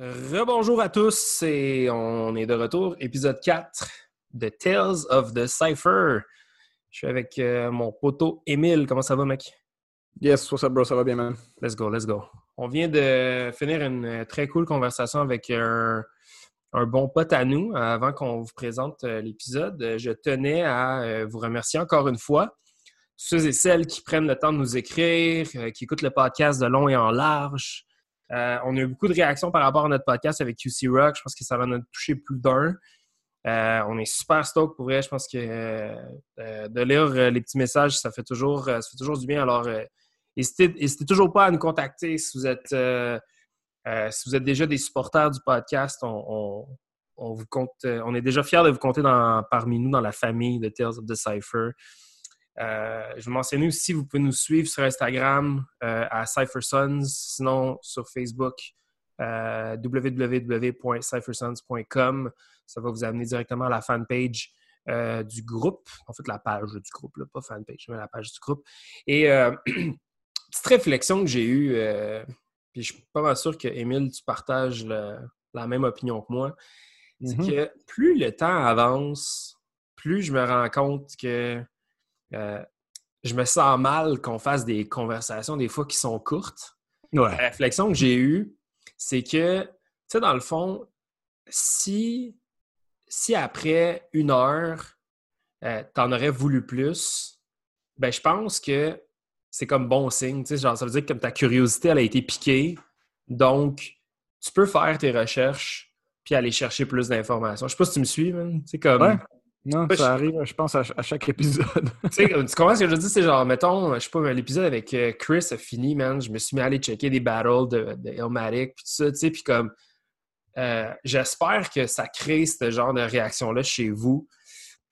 Rebonjour à tous et on est de retour, épisode 4 de Tales of the Cypher. Je suis avec euh, mon poteau Émile. Comment ça va, mec? Yes, what's up, bro? Ça va bien, man? Let's go, let's go. On vient de finir une euh, très cool conversation avec un, un bon pote à nous avant qu'on vous présente euh, l'épisode. Je tenais à vous remercier encore une fois. Ceux et celles qui prennent le temps de nous écrire, qui écoutent le podcast de long et en large, euh, on a eu beaucoup de réactions par rapport à notre podcast avec QC Rock. Je pense que ça va nous toucher plus d'un. Euh, on est super stoked pour vrai. Je pense que euh, de lire les petits messages, ça fait toujours, du bien. Alors, n'hésitez toujours pas à nous contacter si vous êtes, si vous êtes déjà des supporters du podcast. On, vous compte, on est déjà fiers de vous compter parmi nous dans la famille de Tales of the Cypher. Euh, je vous mentionne aussi, vous pouvez nous suivre sur Instagram euh, à CypherSons, sinon sur Facebook, euh, www.cyphersons.com. Ça va vous amener directement à la fanpage du groupe. En fait, la page du groupe, pas fanpage, mais la page du groupe. Et petite réflexion que j'ai eue, puis je suis pas mal sûr que Émile, tu partages la même opinion que moi, c'est mm-hmm. que plus le temps avance, plus je me rends compte que euh, je me sens mal qu'on fasse des conversations des fois qui sont courtes. La réflexion que j'ai eue, c'est que, tu sais, dans le fond, si, si après une heure, euh, tu en aurais voulu plus, ben je pense que c'est comme bon signe. Tu sais, genre, ça veut dire que comme ta curiosité, elle a été piquée. Donc, tu peux faire tes recherches puis aller chercher plus d'informations. Je sais pas si tu me suis, C'est comme. Non, ça arrive, je pense, à, chaque épisode. tu comprends ce que je dis? C'est genre, mettons, je sais pas, l'épisode avec euh, Chris a fini, man. Je me suis mis à aller checker des battles de, de Illmatic, puis tout ça, tu sais, puis comme, euh, j'espère que ça crée ce genre de réaction-là chez vous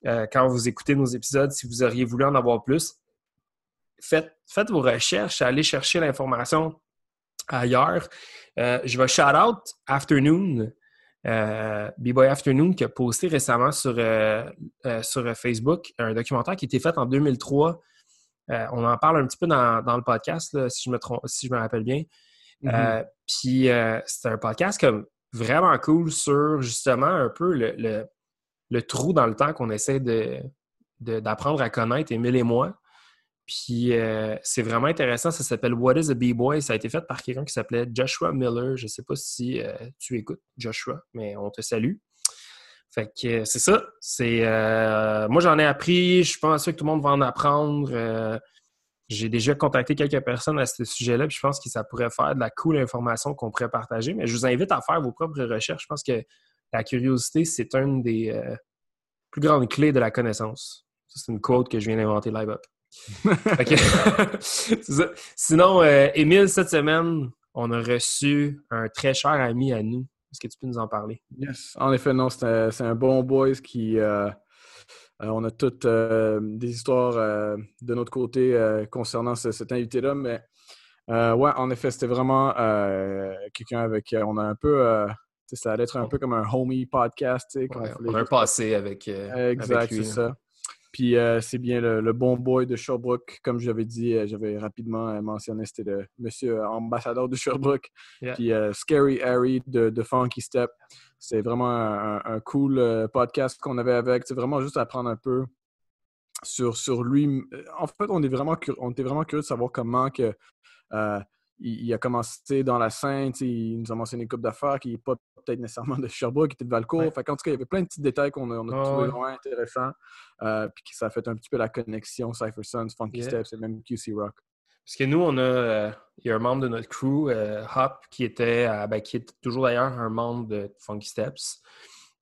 euh, quand vous écoutez nos épisodes, si vous auriez voulu en avoir plus. Faites, faites vos recherches, allez chercher l'information ailleurs. je vais shout out Afternoon. Euh, B-Boy Afternoon qui a posté récemment sur, euh, euh, sur Facebook un documentaire qui a été fait en 2003. on en parle un petit peu dans, le podcast, si, je me si je me rappelle bien. Mm-hmm. Puis c'est un podcast comme vraiment cool sur justement un peu le, le, trou dans le temps qu'on essaie d'apprendre à connaître, Emile et moi. Puis euh, c'est vraiment intéressant. Ça s'appelle What is a B-Boy? Ça a été fait par quelqu'un qui s'appelait Joshua Miller. Je ne sais pas si euh, tu écoutes Joshua, mais on te salue. Fait que c'est ça. C'est euh, moi j'en ai appris. Je pense que tout le monde va en apprendre. J'ai déjà contacté quelques personnes à ce sujet-là, puis je pense que ça pourrait faire de la cool information qu'on pourrait partager. Mais je vous invite à faire vos propres recherches. Je pense que la curiosité, c'est une des plus grandes clés de la connaissance. C'est une quote que je viens d'inventer live Sinon, euh, Émile, cette semaine, on a reçu un très cher ami à nous. Est-ce que tu peux nous en parler? Yes. En effet, non, c'est un, bon boys qui. Euh, euh, on a toutes des histoires de notre côté concernant cet invité-là, mais ouais, en effet, c'était vraiment quelqu'un avec qui on a un peu. ça allait être un peu comme un homie podcast. on a un passé avec. exact, c'est ça. Puis euh, c'est bien le, bon boy de Sherbrooke. Comme j'avais dit, euh, j'avais rapidement euh, mentionné, c'était le monsieur ambassadeur de Sherbrooke. Puis Scary Harry de, Funky Step. C'est vraiment un, cool podcast qu'on avait avec. C'est vraiment juste apprendre un peu sur, sur lui. En fait, on, est vraiment, on était vraiment curieux de savoir comment que il, a commencé dans la scène, il nous a mentionné une coupe d'affaires qui n'est pas peut-être nécessairement de Sherbrooke, qui était de Valcourt. en tout cas, il y avait plein de petits détails qu'on a, on trouvé vraiment intéressants. Euh, puis ça a fait un petit peu la connexion Cypher Sons, Funky Steps et même QC Rock. Parce que nous, on a, euh, il y a un membre de notre crew, euh, Hop, qui était, ben, qui est toujours d'ailleurs un membre de Funky Steps.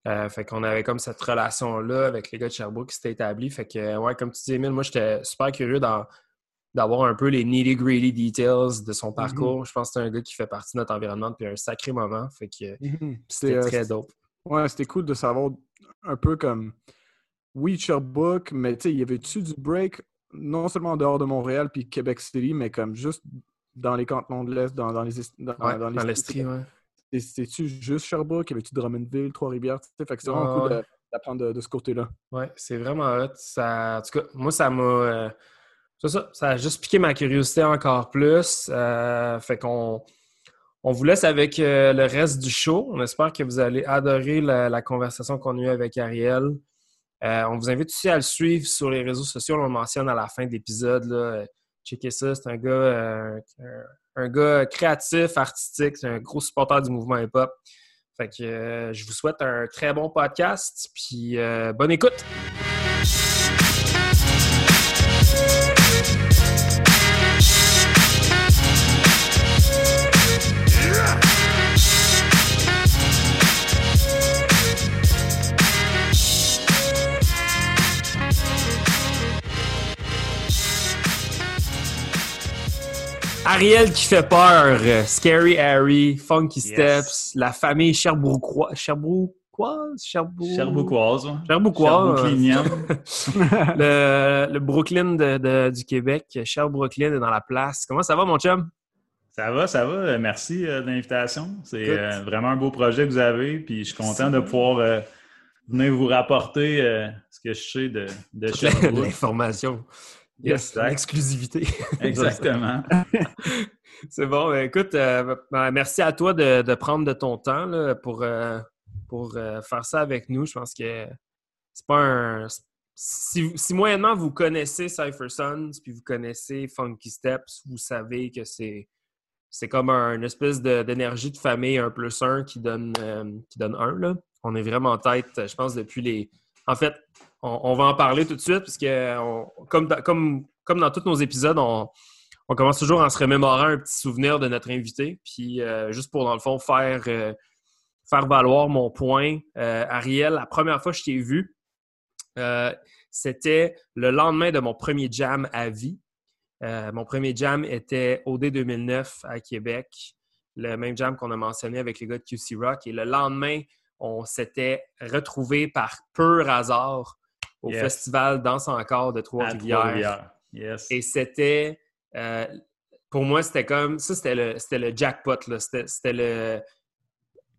fait qu'on avait comme cette relation-là avec les gars de Sherbrooke qui s'était établie. Fait que, ouais, comme tu dis, Emile, moi, j'étais super curieux dans d'avoir un peu les nitty-gritty details de son mhm. parcours. Je pense que c'est un gars qui fait partie de notre environnement depuis un sacré moment. Fait que mhm. c'était euh, très dope. Ouais, c'était cool de savoir un peu comme oui, Sherbrooke, mais tu sais, il y avait-tu du break non seulement en dehors de Montréal puis Québec City, mais comme juste dans les cantons de l'Est, dans, les dans, dans, les l'Estrie, ouais. C'était-tu juste Sherbrooke? Y avait-tu Drummondville, Trois-Rivières? Fait que c'est vraiment cool d'apprendre de, ce côté-là. Ouais, c'est vraiment hot. Ça, en tout cas, moi, ça m'a. Euh, ça, ça a juste piqué ma curiosité encore plus. Euh, fait qu'on On vous laisse avec le reste du show. On espère que vous allez adorer la, conversation qu'on a eue avec Ariel. on vous invite aussi à le suivre sur les réseaux sociaux. On le mentionne à la fin de l'épisode. Checkez ça. C'est un gars, un gars créatif, artistique. C'est un gros supporter du mouvement hip-hop. Fait que je vous souhaite un très bon podcast. Puis bonne écoute! Ariel qui fait peur, Scary Harry, Funky Steps, la famille. Sherbrookeoise? Sherbrookeoise. Sherbrookeoise. le, le Brooklyn de, du Québec. Sherbrooklyn est dans la place. Comment ça va, mon chum? Ça va, ça va. Merci euh, de l'invitation. C'est euh, vraiment un beau projet que vous avez. Puis je suis content de pouvoir euh, venir vous rapporter ce que je sais de, de Sherbrooke. L'information. Yes, l'exclusivité. Exactement. c'est bon. Ben, écoute, euh, ben, merci à toi de, prendre de ton temps pour, euh, pour euh, faire ça avec nous. Je pense que c'est pas un. Si, moyennement vous connaissez Cypher Sons puis vous connaissez Funky Steps, vous savez que c'est c'est comme une espèce d'énergie de, famille un plus un qui donne, qui donne un. Là. On est vraiment en tête, je pense, depuis les. En fait, on, va en parler tout de suite, puisque comme, dans tous nos épisodes, on, commence toujours en se remémorant un petit souvenir de notre invité. Puis euh, juste pour, dans le fond, faire, euh, valoir mon point, euh, Ariel, la première fois que je t'ai vu, c'était le lendemain de mon premier jam à vie. mon premier jam était OD 2009 à Québec, le même jam qu'on a mentionné avec les gars de QC Rock. Et le lendemain, on s'était retrouvés par pur hasard au festival Danse encore de Trois-Rivières. Et c'était, euh, pour moi, c'était comme, ça, c'était le, le jackpot. C'était le.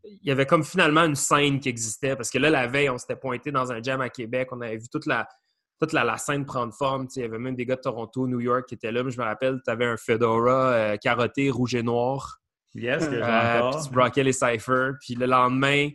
Il y avait comme finalement une scène qui existait parce que là, la veille, on s'était pointé dans un jam à Québec, on avait vu toute la, toute la, scène prendre forme. Il y avait même des gars de Toronto, New York qui étaient là. Mais je me rappelle, tu avais un fedora euh, carotté, rouge et noir. Yes, que euh, Puis tu braquais les cyphers. Puis le lendemain,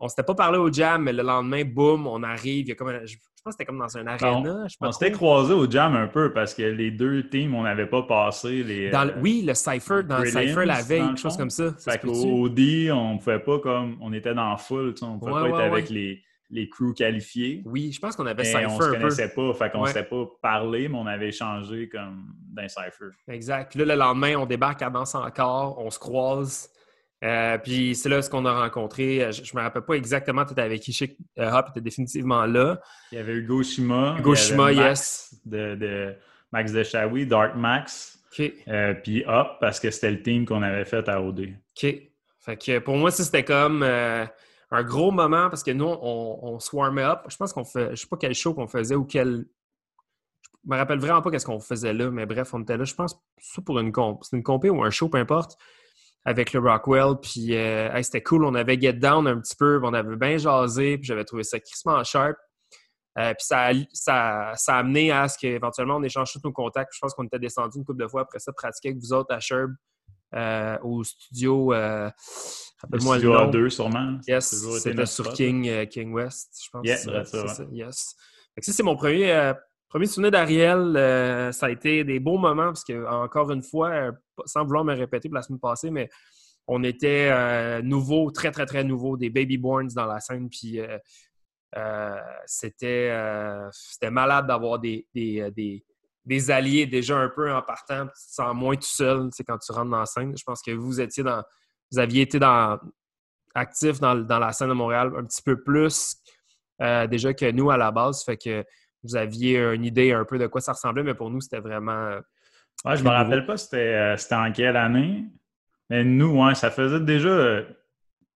on s'était pas parlé au jam, mais le lendemain, boum, on arrive. Il y a comme je, pense que c'était comme dans un arena. on s'était croisés au jam un peu parce que les deux teams, on n'avait pas passé les. Euh, oui, le Cypher, dans le Cypher la veille, quelque chose comme ça. Fait qu'au D, on pouvait pas comme. On était dans la foule, on ne pouvait pas être avec les, les crews qualifiés. Oui, je pense qu'on avait Cypher. On se connaissait pas, fait qu'on ne s'était pas parlé, mais on avait échangé comme d'un Cypher. Exact. Puis là, le lendemain, on débarque à Danse encore, on se croise. Euh, puis c'est là ce qu'on a rencontré. Euh, je, ne me rappelle pas exactement, tu étais avec Ishik euh, Hop, était définitivement là. Il y avait Hugo Shima. Hugo Shima, yes. De, de, Max Deshawi, Dark Max. OK. puis Hop, parce que c'était le team qu'on avait fait à OD. OK. Fait que pour moi, ça, c'était comme un gros moment parce que nous, on, on swarmait up. Je pense qu'on fait, je sais pas quel show qu'on faisait ou quel. Je me rappelle vraiment pas qu'est-ce qu'on faisait là, mais bref, on était là. Je pense ça pour une comp. C'était une compé ou un show, peu importe avec le Rockwell. Puis euh, c'était cool. On avait Get Down un petit peu. On avait bien jasé. Puis j'avais trouvé ça crissement sharp. Euh, puis ça, ça, ça, a amené à ce qu'éventuellement on échange tous nos contacts. Je pense qu'on était descendu une couple de fois après ça, pratiquer avec vous autres à Sherb euh, au studio. Euh, Rappelle-moi le studio A2 sûrement. Yes, c'était sur King, King West, je pense. Yeah, c'est ça, ça. Yes. ça, c'est mon premier Premier souvenir d'Ariel, euh, ça a été des beaux moments parce que, encore une fois, euh, sans vouloir me répéter pour la semaine passée, mais on était euh, nouveaux, très, très, très nouveaux, des baby borns dans la scène. Puis c'était malade d'avoir des, des, alliés déjà un peu en partant. Tu te sens moins tout seul quand tu rentres dans la scène. Je pense que vous étiez dans. Vous aviez été dans, actif dans, dans la scène de Montréal un petit peu plus déjà que nous à la base. Fait que vous aviez une idée un peu de quoi ça ressemblait, mais pour nous, c'était vraiment. Euh, ouais, je me rappelle pas euh, c'était en quelle année. Mais nous, ouais, ça faisait déjà.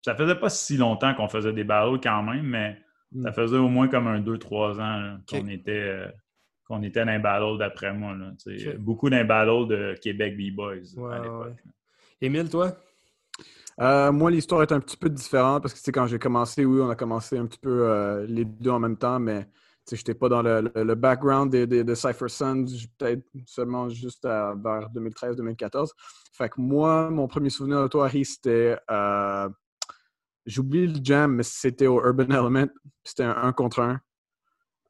Ça faisait pas si longtemps qu'on faisait des battles quand même, mais ça hmm. faisait au moins comme un 2-3 ans qu'on était, euh, qu'on était dans un battle d'après moi. Beaucoup d'un battle de Québec B-Boys à l'époque. Émile, toi? moi, l'histoire est un petit peu différente parce que quand j'ai commencé, oui, on a commencé un petit peu les deux en même temps, mais je n'étais pas dans le, background de, de, Cypher Sun, peut-être seulement juste vers 2013-2014. Fait que moi, mon premier souvenir de toi, Harry, c'était. Euh, J'oublie le jam, mais c'était au Urban Element. C'était un 1 contre 1.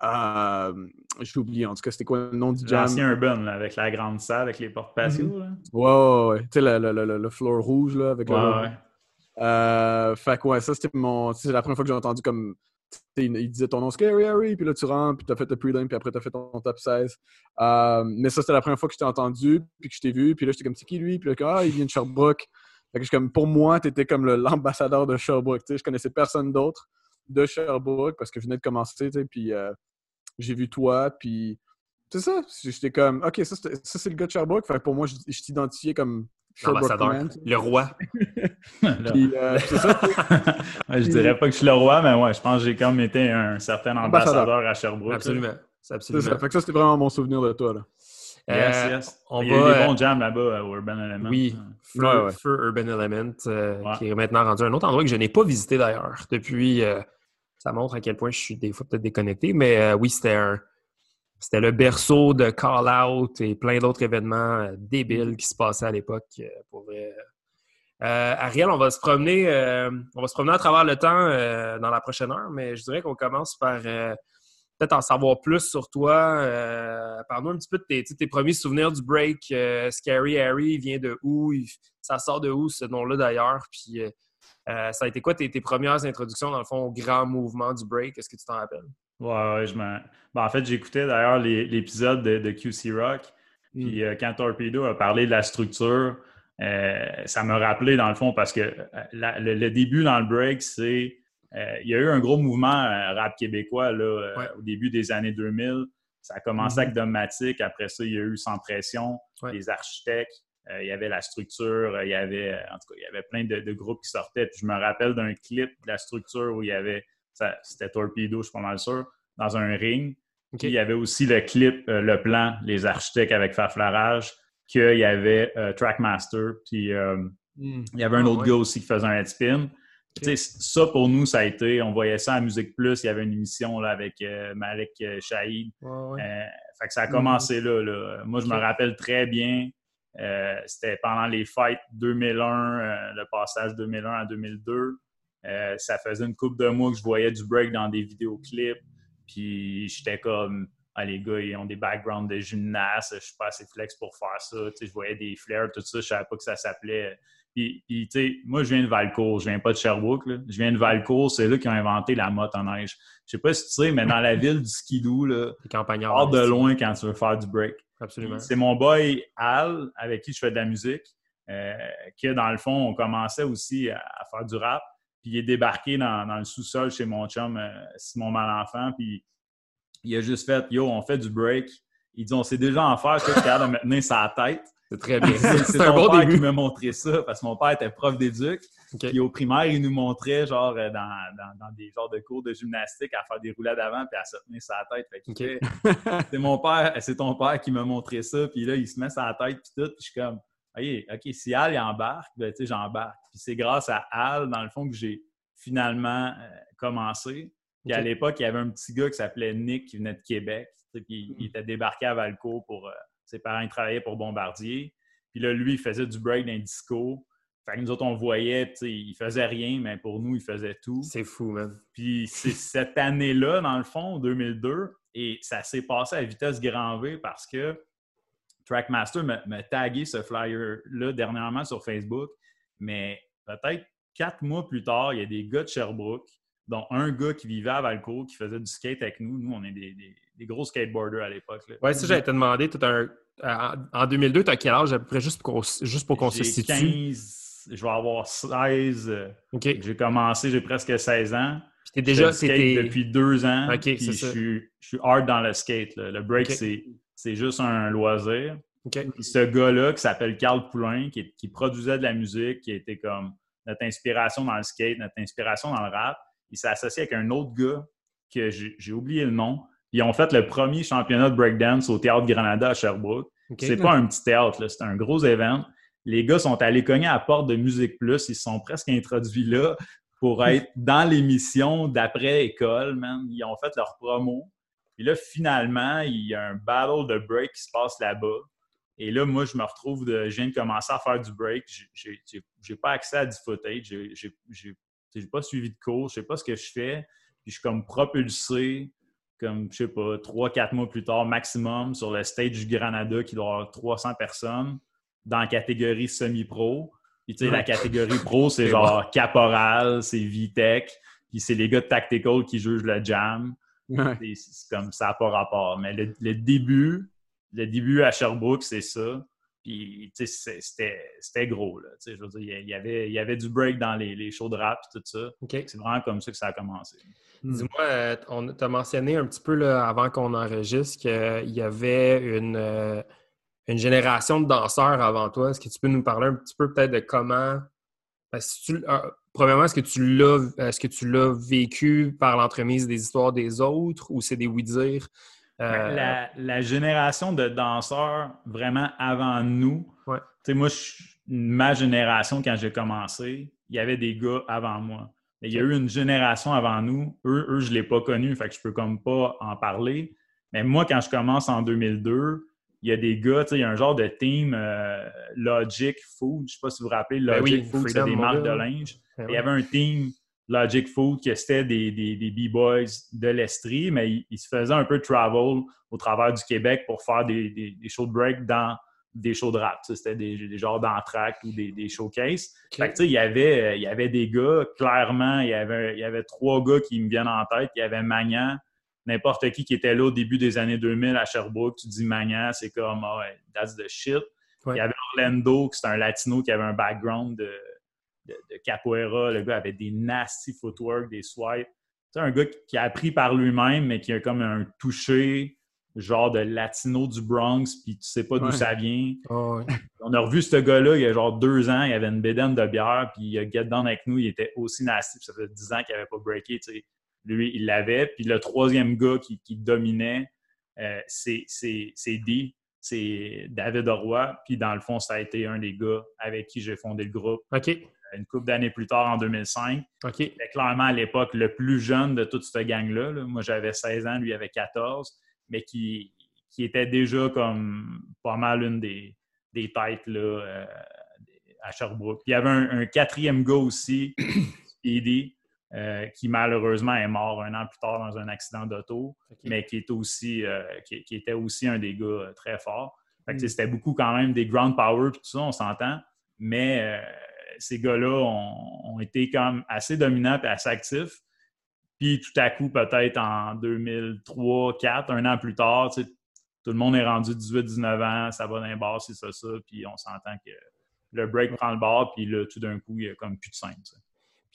Euh, J'ai oublié, en tout cas, c'était quoi le nom du jam? L'ancien Urban, là, avec la grande salle, avec les portes patio. Mm Ouais, ouais, ouais. Tu sais, le, le, le, le, floor rouge, là, avec ouais, le... Ouais. Euh, fait que, ouais, ça, c'était mon... C'est la première fois que j'ai entendu comme... Il, disait ton nom Scary Harry, puis là, tu rentres, puis t'as fait le prelim, puis après, t'as fait ton top 16. Euh, mais ça, c'était la première fois que je t'ai entendu, puis que je t'ai vu, puis là, j'étais comme, c'est qui lui? Puis là, ah, il vient de Sherbrooke. Fait que comme, pour moi, t'étais comme l'ambassadeur de Sherbrooke. Tu je connaissais personne d'autre de Sherbrooke parce que je venais de commencer, tu puis euh, j'ai vu toi, puis c'est ça. J'étais comme, OK, ça, c'est le gars de Sherbrooke. Fait pour moi, je, t'identifiais comme L'ambassadeur, le roi. puis, euh, ça, je dirais pas que je suis le roi, mais ouais, je pense que j'ai quand même été un certain ambassadeur, à Sherbrooke. Absolument. absolument. Ça. Fait que ça, c'était vraiment mon souvenir de toi. Là. Yes, euh, yes. On Il y a eu des bons jams là-bas au Urban Element. Oui, Feu, Urban Element, euh, qui est maintenant rendu un autre endroit que je n'ai pas visité d'ailleurs depuis ça montre à quel point je suis des fois peut-être déconnecté. Mais euh, oui, c'était C'était le berceau de Call Out et plein d'autres événements euh, débiles qui se passaient à l'époque. Euh, pour Ariel, on va se promener, on va se promener à travers le temps dans la prochaine heure, mais je dirais qu'on commence par peut-être en savoir plus sur toi. Parle-nous un petit peu de tes, tes, premiers souvenirs du break. Scary Harry vient de où? Ça sort de où ce nom-là d'ailleurs? Puis euh, ça a été quoi tes, premières introductions, dans le fond, au grand mouvement du break? Est-ce que tu t'en rappelles? Ouais, ouais, je m'en... Ben, en fait, j'écoutais d'ailleurs l'épisode de, QC Rock. Hmm. Puis euh, quand Torpedo a parlé de la structure, euh, ça m'a rappelé, dans le fond, parce que le, début dans le break, c'est. il y a eu un gros mouvement rap québécois là, au début des années 2000. Ça a commencé hmm. avec Domatic. Après ça, il y a eu Sans Pression, les architectes. Euh, il y avait la structure, euh, il y avait, en tout cas, il y avait plein de, groupes qui sortaient. Puis je me rappelle d'un clip de la structure où il y avait, c'était Torpedo, je suis pas mal sûr, dans un ring. Puis il y avait aussi le clip, euh, le plan, les architectes avec Faflarage, qu'il y avait Trackmaster, puis hmm. il y avait un ah, autre gars aussi qui faisait un headspin. Ça, pour nous, ça a été, on voyait ça à Musique Plus, il y avait une émission là, avec Malik Shahid. fait que ça a hmm. commencé là, là, Moi, je me rappelle très bien. Euh, c'était pendant les fêtes 2001, euh, le passage 2001 à 2002. Euh, ça faisait une couple de mois que je voyais du break dans des vidéoclips. Puis j'étais comme, ah, les gars, ils ont des backgrounds de gymnastes, je suis pas assez flex pour faire ça. je voyais des flares, tout ça, je savais pas que ça s'appelait. Puis, tu sais, moi, je viens de Valcourt, je viens pas de Sherbrooke. Je viens de Valcourt, c'est là qu'ils ont inventé la motte en neige. Je sais pas si tu sais, mais dans la ville du skidoo, là, hors de loin quand tu veux faire du break. Absolument. C'est mon boy Al, avec qui je fais de la musique, euh, qui, dans le fond, on commençait aussi à, faire du rap. Puis il est débarqué dans, le sous-sol chez mon chum euh, Simon Malenfant. Puis il a juste fait Yo, on fait du break. Il dit On sait déjà en faire, tu capable de me tenir sa tête. C'est très bien. C'est bon père qui m'a montré ça parce que mon père était prof d'éduc. Puis au primaire, il nous montrait genre euh, dans, dans, des genres de cours de gymnastique à faire des roulades avant puis à se tenir sa tête. c'est mon père, c'est ton père qui m'a montré ça. Puis là, il se met sa tête puis tout. Puis je suis comme OK, si Al il embarque, ben, j'embarque. Puis c'est grâce à Al, dans le fond, que j'ai finalement euh, commencé. Puis à l'époque, il y avait un petit gars qui s'appelait Nick qui venait de Québec. Puis il mm. était débarqué à Valco pour. Euh, ses parents travaillaient pour Bombardier. Puis là, lui, il faisait du break dans disco. Fait que nous autres, on voyait, il faisait rien, mais pour nous, il faisait tout. C'est fou, man. Puis c'est cette année-là, dans le fond, 2002, et ça s'est passé à vitesse grand V parce que Trackmaster m'a tagué ce flyer-là dernièrement sur Facebook, mais peut-être quatre mois plus tard, il y a des gars de Sherbrooke, dont un gars qui vivait à Valcourt, qui faisait du skate avec nous. Nous, on est des, gros skateboarders à l'époque. Oui, ça, j'avais te demandé, un, en 2002, tu as quel âge à peu près, juste pour qu'on se situe? 15, je vais avoir 16. J'ai commencé, j'ai presque 16 ans. Puis déjà, c'était... depuis deux ans. OK, c'est ça. Je, suis hard dans le skate. Le break, c'est juste un loisir. ce gars-là, qui s'appelle Carl Poulain, qui, qui, produisait de la musique, qui était comme notre inspiration dans le skate, notre inspiration dans le rap, il s'est associé avec un autre gars que j'ai oublié le nom. Ils ont fait le premier championnat de breakdance au Théâtre Granada à Sherbrooke. C'est pas un petit théâtre, c'est un gros événement. Les gars sont allés cogner à la porte de Musique Plus. Ils se sont presque introduits là pour être dans l'émission d'après-école, man. Ils ont fait leur promo. Et là, finalement, il y a un battle de break qui se passe là-bas. Et là, moi, je me retrouve, de, je viens de commencer à faire du break. Je n'ai pas accès à du footage. Je n'ai pas suivi de cours. Je ne sais pas ce que je fais. Puis je suis comme propulsé, comme, je sais pas, trois, quatre mois plus tard maximum, sur le stage du Granada qui doit avoir 300 personnes dans la catégorie semi-pro. Puis, tu sais, la catégorie pro, c'est genre Caporal, c'est VTech, puis c'est les gars de Tactical qui jugent le jam. C'est comme ça n'a pas rapport. Mais le, début, le début à Sherbrooke, c'est ça. Puis, tu sais, c'était gros, là. Tu sais, je veux dire, il y avait, il y avait du break dans les, les shows de rap et tout ça. C'est vraiment comme ça que ça a commencé. Dis-moi, euh, tu as mentionné un petit peu là, avant qu'on enregistre qu'il y avait une, euh, une génération de danseurs avant toi. Est-ce que tu peux nous parler un petit peu peut-être de comment. Ben, euh, premièrement, est-ce que tu l'as est-ce que tu l'as vécu par l'entremise des histoires des autres ou c'est des oui-dire? Euh, la, génération de danseurs vraiment avant nous, ouais. moi, ma génération, quand j'ai commencé, il y avait des gars avant moi. il y a eu une génération avant nous. Eux, eux je ne l'ai pas connu, fait que je peux comme pas en parler. Mais moi, quand je commence en 2002, il y a des gars, il y a un genre de team euh, Logic Food. Je ne sais pas si vous vous rappelez, ben Logic Food, c'est des marques de linge. Il y avait un team Logic Food qui c'était des, des, B-Boys de l'Estrie, mais ils, se faisaient un peu travel au travers du Québec pour faire des, des shows de break dans des shows de rap. C'était des, des genres d'entraques ou des, des showcases. Fait que, il, y avait, il y avait des gars, clairement, il y avait, il y avait trois gars qui me viennent en tête. Il y avait Magnan, n'importe qui qui était là au début des années 2000 à Sherbrooke, tu dis Magnan, c'est comme, oh, that's the shit. Il y avait Orlando, qui c'est un latino qui avait un background de, de, capoeira. Le gars avait des nasty footwork, des swipes. C'est un gars qui a appris par lui-même, mais qui a comme un toucher genre de latino du Bronx, puis tu sais pas d'où ça vient. Ah On a revu ce gars-là il y a genre deux ans, il avait une bédaine de bière, puis il a get down avec nous, il était aussi nasty, puis ça fait dix ans qu'il n'avait pas breaké, tu sais. Lui, il l'avait. Puis le troisième gars qui, dominait, euh, c'est D, c'est David Roy. Puis dans le fond, ça a été un des gars avec qui j'ai fondé le groupe. OK. Une couple d'années plus tard, en 2005. OK. C'était clairement à l'époque le plus jeune de toute cette gang-là. Moi, j'avais 16 ans, lui avait 14, mais qui, qui était déjà comme pas mal une des, des têtes là, euh, à Sherbrooke. Puis il y avait un, quatrième gars aussi, Speedy, euh, qui malheureusement est mort un an plus tard dans un accident d'auto, mais qui, est aussi, euh, qui, était aussi un des gars très forts. Hmm. C'était beaucoup quand même des ground power et tout ça, on s'entend, mais ces gars-là ont, été quand assez dominants et assez actifs. Puis tout à coup, peut-être en 2003, 2004, un an plus tard, tout le monde est rendu 18-19 ans, ça va dans les bars, c'est ça, ça, puis on s'entend que le break prend le bar, puis là, tout d'un coup, il y a comme plus de scène.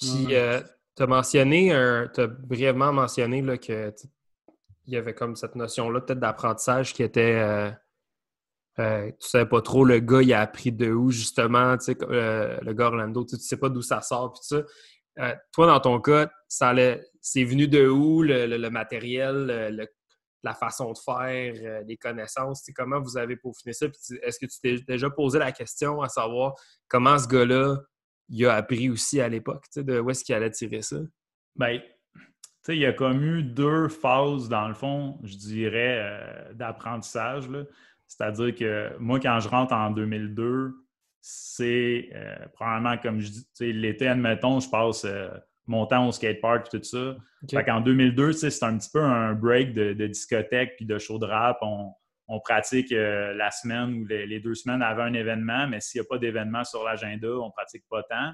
Puis, tu as mentionné, tu as brièvement mentionné là, que il y avait comme cette notion-là peut-être d'apprentissage qui était. Euh, euh, tu savais pas trop le gars, il a appris de où, justement, tu sais, euh, le gars Orlando, tu sais pas d'où ça sort, puis ça. Euh, toi, dans ton cas, ça c'est venu de où, le, matériel, la façon de faire, les connaissances, comment vous avez peaufiné ça? Est-ce que tu t'es déjà posé la question à savoir comment ce gars-là il a appris aussi à l'époque, de où est-ce qu'il allait tirer ça? Bien, tu sais, il y a comme eu deux phases, dans le fond, je dirais, euh, d'apprentissage. C'est-à-dire que moi, quand je rentre en 2002, c'est euh, probablement, comme je dis, l'été, admettons, je passe euh, mon temps au skatepark et tout ça. Fait qu'en 2002, c'est un petit peu un break de, de discothèque puis de show de rap. On, on pratique euh, la semaine ou les, deux semaines avant un événement, mais s'il n'y a pas d'événement sur l'agenda, on ne pratique pas tant.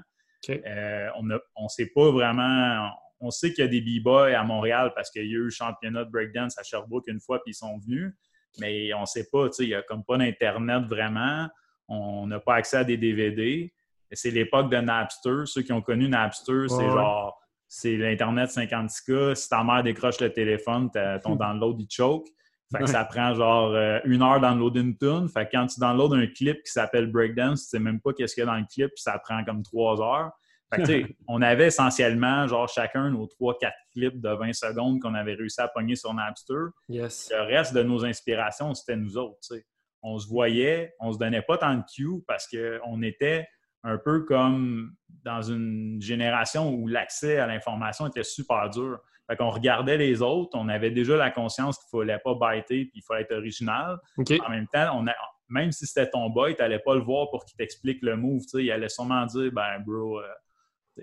On ne sait pas vraiment. On sait qu'il y a des b-boys à Montréal parce qu'il y a eu le championnat de breakdance à Sherbrooke une fois, puis ils sont venus. Mais on ne sait pas, il n'y a comme pas d'Internet vraiment. On n'a pas accès à des DVD. C'est l'époque de Napster. Ceux qui ont connu Napster, c'est genre, c'est l'Internet 56K. Si ta mère décroche le téléphone, ton download, il choke. Fait que ça prend genre euh, une heure downloader une tune. Fait que quand tu downloads un clip qui s'appelle Breakdance, tu sais même pas qu'est-ce qu'il y a dans le clip, puis ça prend comme trois heures. Fait que, on avait essentiellement, genre, chacun nos trois, quatre clips de 20 secondes qu'on avait réussi à pogner sur Napster. Yes. Le reste de nos inspirations, c'était nous autres. On se voyait, on se donnait pas tant de cues parce qu'on était un peu comme dans une génération où l'accès à l'information était super dur. Fait qu'on regardait les autres, on avait déjà la conscience qu'il ne fallait pas biter puis il fallait être original. En même temps, on même si c'était ton boy, tu n'allais pas le voir pour qu'il t'explique le move. Il allait sûrement dire Ben, bro, euh,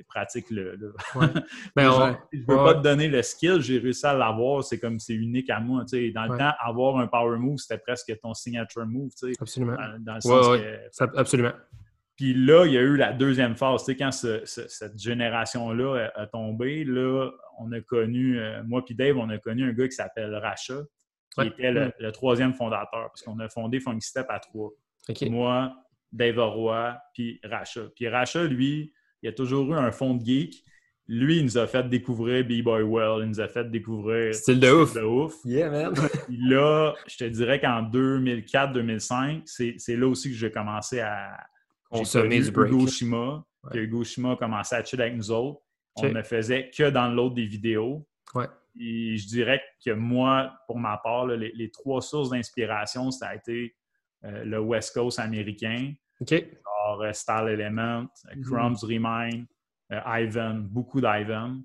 pratique le. Ben, je ne peux pas te donner le skill, j'ai réussi à l'avoir, c'est comme c'est unique à moi. Dans le temps, avoir un power move, c'était presque ton signature move. Absolument. Dans, le sens que, Absolument. Puis là, il y a eu la deuxième phase. Tu sais, quand cette génération-là a, tombé, là, on a connu, euh, moi puis Dave, on a connu un gars qui s'appelle Racha, qui était mm. le, troisième fondateur, parce qu'on a fondé Funky Step à trois. Moi, Dave Roy, puis Racha. Puis Racha, lui, il a toujours eu un fond de geek. Lui, il nous a fait découvrir B-Boy Well, il nous a fait découvrir Style de ouf. De ouf. Yeah, man. là, je te dirais qu'en 2004-2005, c'est là aussi que j'ai commencé à consommer du break. Shima. Hugo Shima a commencé à chiller avec nous autres. On ne faisait que dans l'autre des vidéos. Ouais. Et je dirais que moi, pour ma part, les, trois sources d'inspiration, ça a été euh, le West Coast américain, OK. Genre euh, Style Element, euh, mm-hmm. Crumbs Remind, Ivan, beaucoup d'Ivan.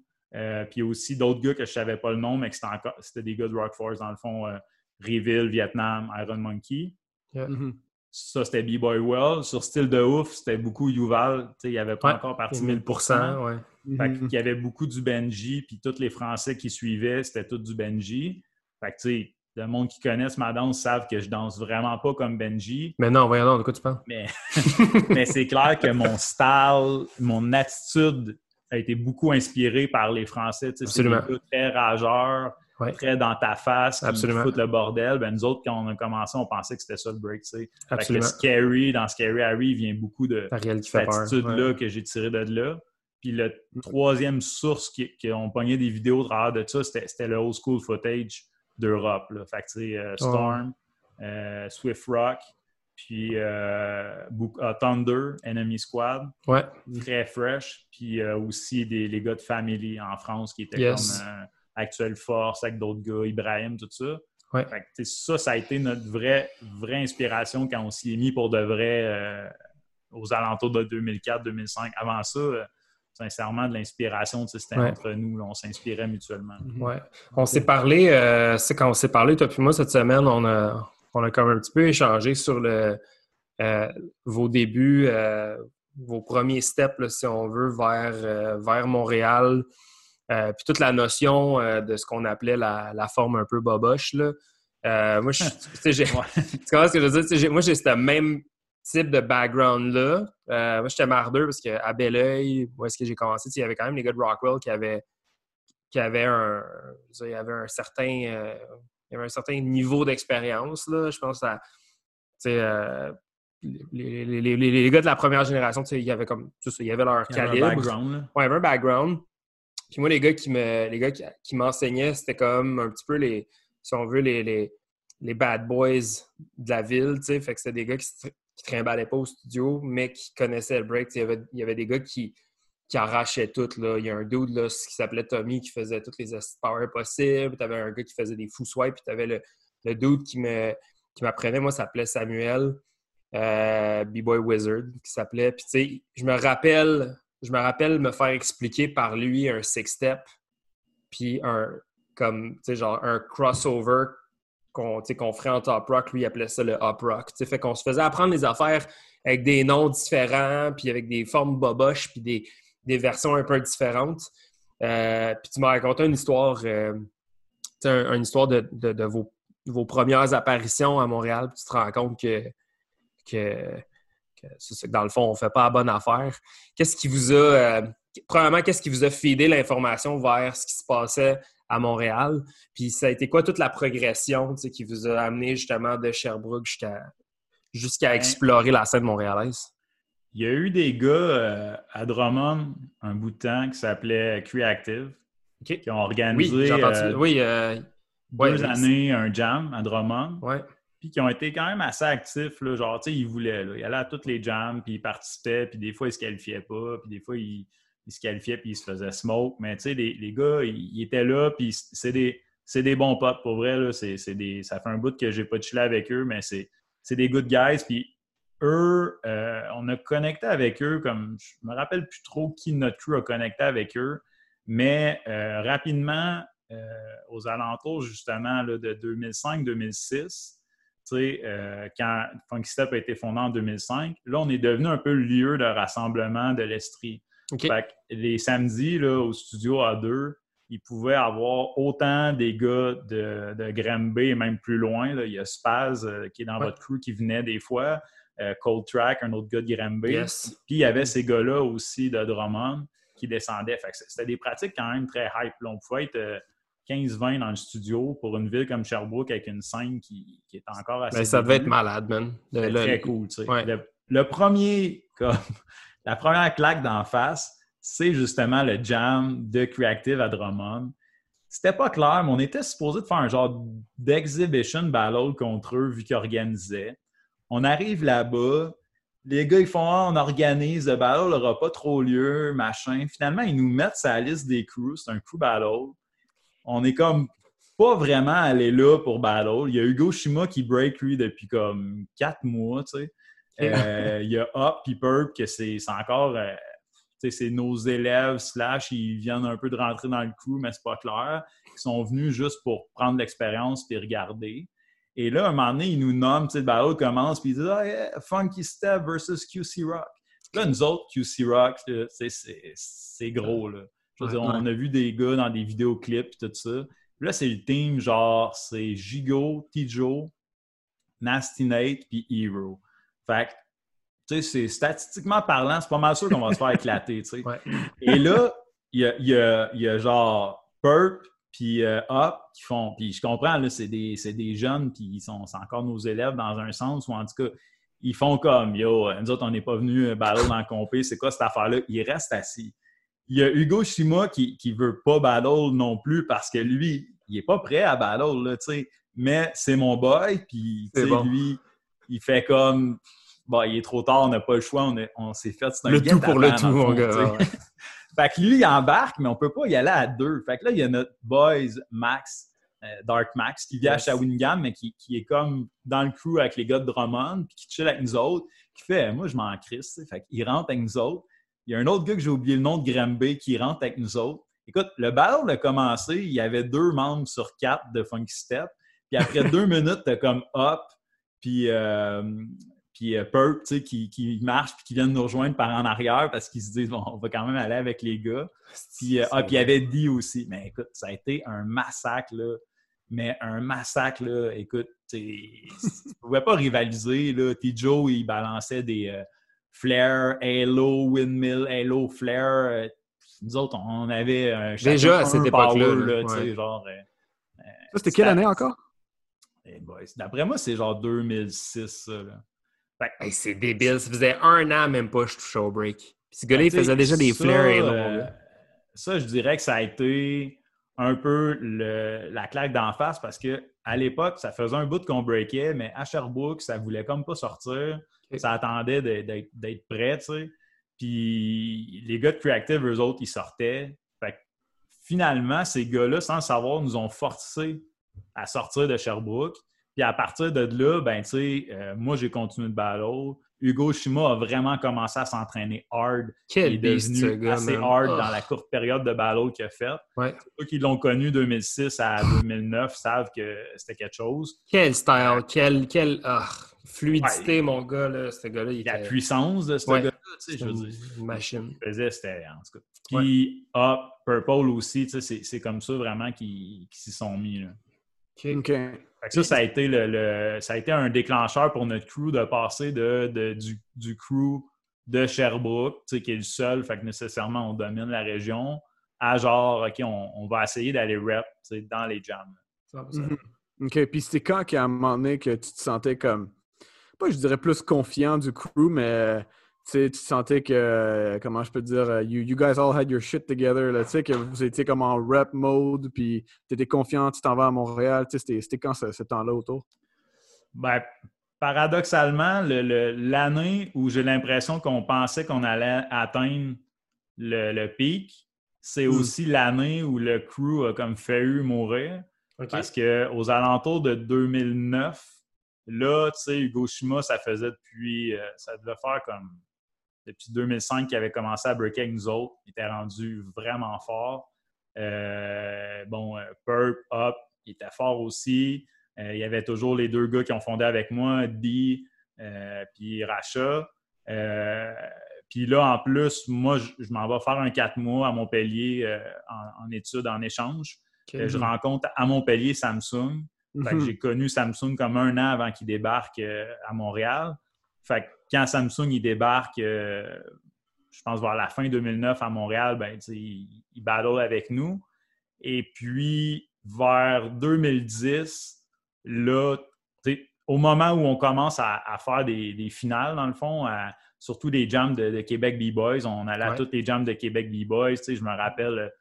puis aussi d'autres gars que je ne savais pas le nom, mais c'était des gars de Rock Force, dans le fond, Reveal, Vietnam, Iron Monkey. Mm-hmm. Ça, c'était B-Boy Well. Sur Style de Ouf, c'était beaucoup Yuval. Il n'y avait pas encore parti 1000 ouais. Fait Il y avait beaucoup du Benji, puis tous les Français qui suivaient, c'était tout du Benji. Fait que, tu sais, le monde qui connaisse ma danse savent que je danse vraiment pas comme Benji. Mais non, voyons donc, de quoi tu parles? Mais, mais c'est clair que mon style, mon attitude a été beaucoup inspiré par les Français. Absolument. C'est très rageurs, très dans ta face, qui Absolument. foutent le bordel. Ben, nous autres, quand on a commencé, on pensait que c'était ça le break. T'sais. Absolument. Scary, dans Scary Harry, il vient beaucoup de cette attitude-là que j'ai tiré de là. Puis la troisième source qui, qui pogné des vidéos de travers de ça, c'était le old school footage d'Europe. Fait que, euh, Storm, euh, Swift Rock, puis euh, Thunder, Enemy Squad. Ouais. Très fresh. Puis aussi des, les gars de Family en France qui étaient comme Actuelle Force avec d'autres gars, Ibrahim, tout ça. Ouais. Fait que, ça, ça a été notre vraie, vraie inspiration quand on s'y est mis pour de vrai aux alentours de 2004-2005. Avant ça, sincèrement de l'inspiration. C'était entre nous, on s'inspirait mutuellement. Mhm. Ouais. On s'est parlé, euh, c'est quand on s'est parlé, toi et moi, cette semaine, on a, on a quand même un petit peu échangé sur le, euh, vos débuts, euh, vos premiers steps, si on veut, vers, vers Montréal. puis toute la notion de ce qu'on appelait la, la, forme un peu boboche. Là. moi, je, tu comprends ce que je veux dire? Moi, j'ai ce même type de background-là. Euh, moi, j'étais mardeux parce qu'à Belleuil, où est-ce que j'ai commencé, il y avait quand même les gars de Rockwell qui avaient, qui avaient, un, il y avait un certain, euh, il y avait un certain niveau d'expérience. Je pense à euh, les, les, les, gars de la première génération, il y avait comme ça, il y avait leur calibre. Il y avait un background. Ouais, il y avait un background. Puis moi, les gars qui me les gars qui, m'enseignaient, c'était comme un petit peu les, si on veut, les, les, les bad boys de la ville. Fait que c'était des gars qui, qui trimballaient pas au studio, mais qui connaissaient le break. Il y, avait, il y avait des gars qui, qui arrachaient tout. Là. Il y a un dude là, qui s'appelait Tommy qui faisait toutes les power possibles. Tu avais un gars qui faisait des fous swipes. Puis tu avais le, le dude qui m'apprenait. Moi, ça s'appelait Samuel, euh, B-Boy Wizard, qui s'appelait. Puis tu sais, je me rappelle, je me rappelle me faire expliquer par lui un six-step, puis un, comme, genre un crossover qu'on ferait en top rock, lui, il appelait ça le hop rock. Fait qu'on se faisait apprendre les affaires avec des noms différents, puis avec des formes boboches, puis des, versions un peu différentes. Euh, puis tu m'as raconté une histoire, euh, une histoire de, vos, premières apparitions à Montréal, puis tu te rends compte que, que, que dans le fond, on ne fait pas la bonne affaire. Qu'est-ce qui vous a, euh, premièrement, qu'est-ce qui vous a feedé l'information vers ce qui se passait à Montréal. Puis ça a été quoi toute la progression qui vous a amené justement de Sherbrooke jusqu'à ben, explorer la scène montréalaise? Il y a eu des gars euh, à Drummond un bout de temps qui s'appelaient Creative, qui ont organisé oui, euh, euh, deux années un jam à Drummond. Ouais. Puis qui ont été quand même assez actifs. Là, genre, tu sais, ils voulaient. Là, ils allaient à toutes les jams, puis ils participaient, puis des fois, ils se qualifiaient pas, puis des fois, ils il se qualifiait puis il se faisait smoke. Mais tu sais, les, gars, ils, étaient là, puis c'est des, des, bons potes, pour vrai. Là. des, ça fait un bout que j'ai pas de chiller avec eux, mais c'est des good guys. Puis eux, euh, on a connecté avec eux comme je me rappelle plus trop qui notre crew a connecté avec eux, mais euh, rapidement, euh, aux alentours justement là, de 2005-2006, sais, euh, quand Funky Step a été fondé en 2005, là, on est devenu un peu le lieu de rassemblement de l'Estrie. Les samedis, là, au studio A2, il pouvait avoir autant des gars de, de Granby et même plus loin. Là. Il y a Spaz euh, qui est dans votre crew qui venait des fois. Euh, Cold Track, un autre gars de Granby. Puis il y avait ces gars-là aussi de Drummond qui descendaient. c'était des pratiques quand même très hype. on pouvait être 15-20 euh, dans le studio pour une ville comme Sherbrooke avec une scène qui, est encore assez. Mais ben, ça devait être malade, man. Le, très cool. Le, premier, comme la première claque d'en face, c'est justement le jam de Creative à Drummond. C'était pas clair, mais on était supposé de faire un genre d'exhibition battle contre eux vu qu'ils organisaient. On arrive là-bas, les gars, ils font ah, on organise, le battle n'aura pas trop lieu, machin. Finalement, ils nous mettent sa liste des crews, c'est un crew battle. On est comme pas vraiment allé là pour battle. Il y a Hugo Shima qui break lui depuis comme quatre mois, tu sais. Euh, il y a Up et Purp que c'est encore. Euh, c'est nos élèves, slash, ils viennent un peu de rentrer dans le crew, mais c'est pas clair. Ils sont venus juste pour prendre l'expérience et regarder. Et là, un moment donné, ils nous nomment, tu sais, le commence, puis ils disent ah, Funky Step versus QC Rock. Là, nous autres, QC Rock, c'est gros, là. Je veux dire, on a vu des gars dans des vidéoclips et tout ça. là, c'est le team, genre, c'est Gigo, Tijo, Nasty Nate, puis Hero. Fait tu sais, c'est statistiquement parlant, c'est pas mal sûr qu'on va se faire éclater, tu sais. Et là, il y a, y, a, y a, genre Perp puis euh, Up qui font, puis je comprends, là, c'est des, des, jeunes, puis ils sont, encore nos élèves dans un sens, ou en tout cas, ils font comme, yo, nous autres, on n'est pas venus euh, battle dans le compé, c'est quoi cette affaire-là? Ils restent assis. Il y a Hugo Shima qui, qui veut pas battle non plus parce que lui, il est pas prêt à battle, là, tu sais. Mais c'est mon boy, puis, lui, il fait comme, bon, il est trop tard, on n'a pas le choix, on, s'est fait. Le tout pour le tout, mon gars. fait que lui, il embarque, mais on peut pas y aller à deux. Fait que là, il y a notre boys Max, euh, Dark Max, qui vient à Shawinigan, mais qui, est comme dans le crew avec les gars de Drummond, puis qui chill avec nous autres, qui fait Moi, je m'en crisse. Fait qu'il rentre avec nous autres. Il y a un autre gars que j'ai oublié le nom de Granby qui rentre avec nous autres. Écoute, le battle a commencé, il y avait deux membres sur quatre de Funky Step. Puis après deux minutes, t'as comme Up, puis euh, puis euh, Perp, tu sais, qui, qui marche puis qui viennent nous rejoindre par en arrière parce qu'ils se disent, bon, on va quand même aller avec les gars. Puis, euh, ah, puis il y avait dit aussi. Mais écoute, ça a été un massacre, là. Mais un massacre, là. Écoute, tu ne pouvais pas rivaliser, là. Joe, il balançait des euh, flares, Halo, Windmill, Halo, Flare. Euh, nous autres, on avait un Déjà à cette époque-là. tu sais, genre. ça, c'était quelle année encore? Eh d'après moi, c'est genre 2006, ça, c'est débile. Ça faisait un an même pas que je touchais au break. Puis ce gars-là, il faisait déjà des flares euh, Ça, je dirais que ça a été un peu la claque d'en face parce que à l'époque, ça faisait un bout qu'on breakait, mais à Sherbrooke, ça voulait comme pas sortir. Ça attendait d'être prêt, tu sais. Puis les gars de Creative, eux autres, ils sortaient. Fait finalement, ces gars-là, sans le savoir, nous ont forcé à sortir de Sherbrooke. Puis à partir de là, ben, tu sais, euh, moi, j'ai continué de battle. Hugo Shima a vraiment commencé à s'entraîner hard. Quel il est devenu assez hard dans la courte période de battle qu'il a faite. Ouais. Ceux qui l'ont connu 2006 à 2009 savent que c'était quelque chose. Quel style, quelle quel, ah, fluidité, mon gars, là, ce gars-là. Il La puissance de ce gars-là, tu sais, je veux dire. Machine. faisait, c'était, en tout cas. Puis, Up, Purple aussi, tu sais, c'est comme ça vraiment qu'ils s'y sont mis, là. OK. Ça, ça a, été le, ça a été un déclencheur pour notre crew de passer de, du, du, crew de Sherbrooke, qui est le seul, fait que nécessairement on domine la région, à genre, OK, on, va essayer d'aller rep dans les jams. Mhm. OK. Puis c'était quand qu'à un moment donné que tu te sentais comme, pas je dirais plus confiant du crew, mais tu sentais que, euh, comment je peux dire, euh, you, you, guys all had your shit together, tu sais, que vous étiez comme en rap mode, puis tu étais confiant, tu t'en vas à Montréal, tu sais, c'était quand ce, temps-là autour? Ben, paradoxalement, l'année où j'ai l'impression qu'on pensait qu'on allait atteindre le, pic, c'est hmm. aussi l'année où le crew a comme failli mourir. Parce qu'aux alentours de 2009, là, tu sais, Hugo Shima, ça faisait depuis, euh, ça devait faire comme depuis 2005 qu'il avait commencé à breaker avec nous autres. Il était rendu vraiment fort. Euh, bon, euh, Perp, Up, il était fort aussi. il y avait toujours les deux gars qui ont fondé avec moi, Dee puis Racha. puis là, en plus, moi, je, m'en vais faire un quatre mois à Montpellier en, études, en échange. je rencontre à Montpellier Samsung. Mhm. J'ai connu Samsung comme un an avant qu'il débarque à Montréal. Fait que quand Samsung il débarque, je pense vers la fin 2009 à Montréal, ben, il, il battle avec nous. Et puis, vers 2010, là, au moment où on commence à, faire des, finales, dans le fond, surtout des jams de, Québec B-Boys, on allait à toutes les jams de Québec B-Boys. Je me rappelle,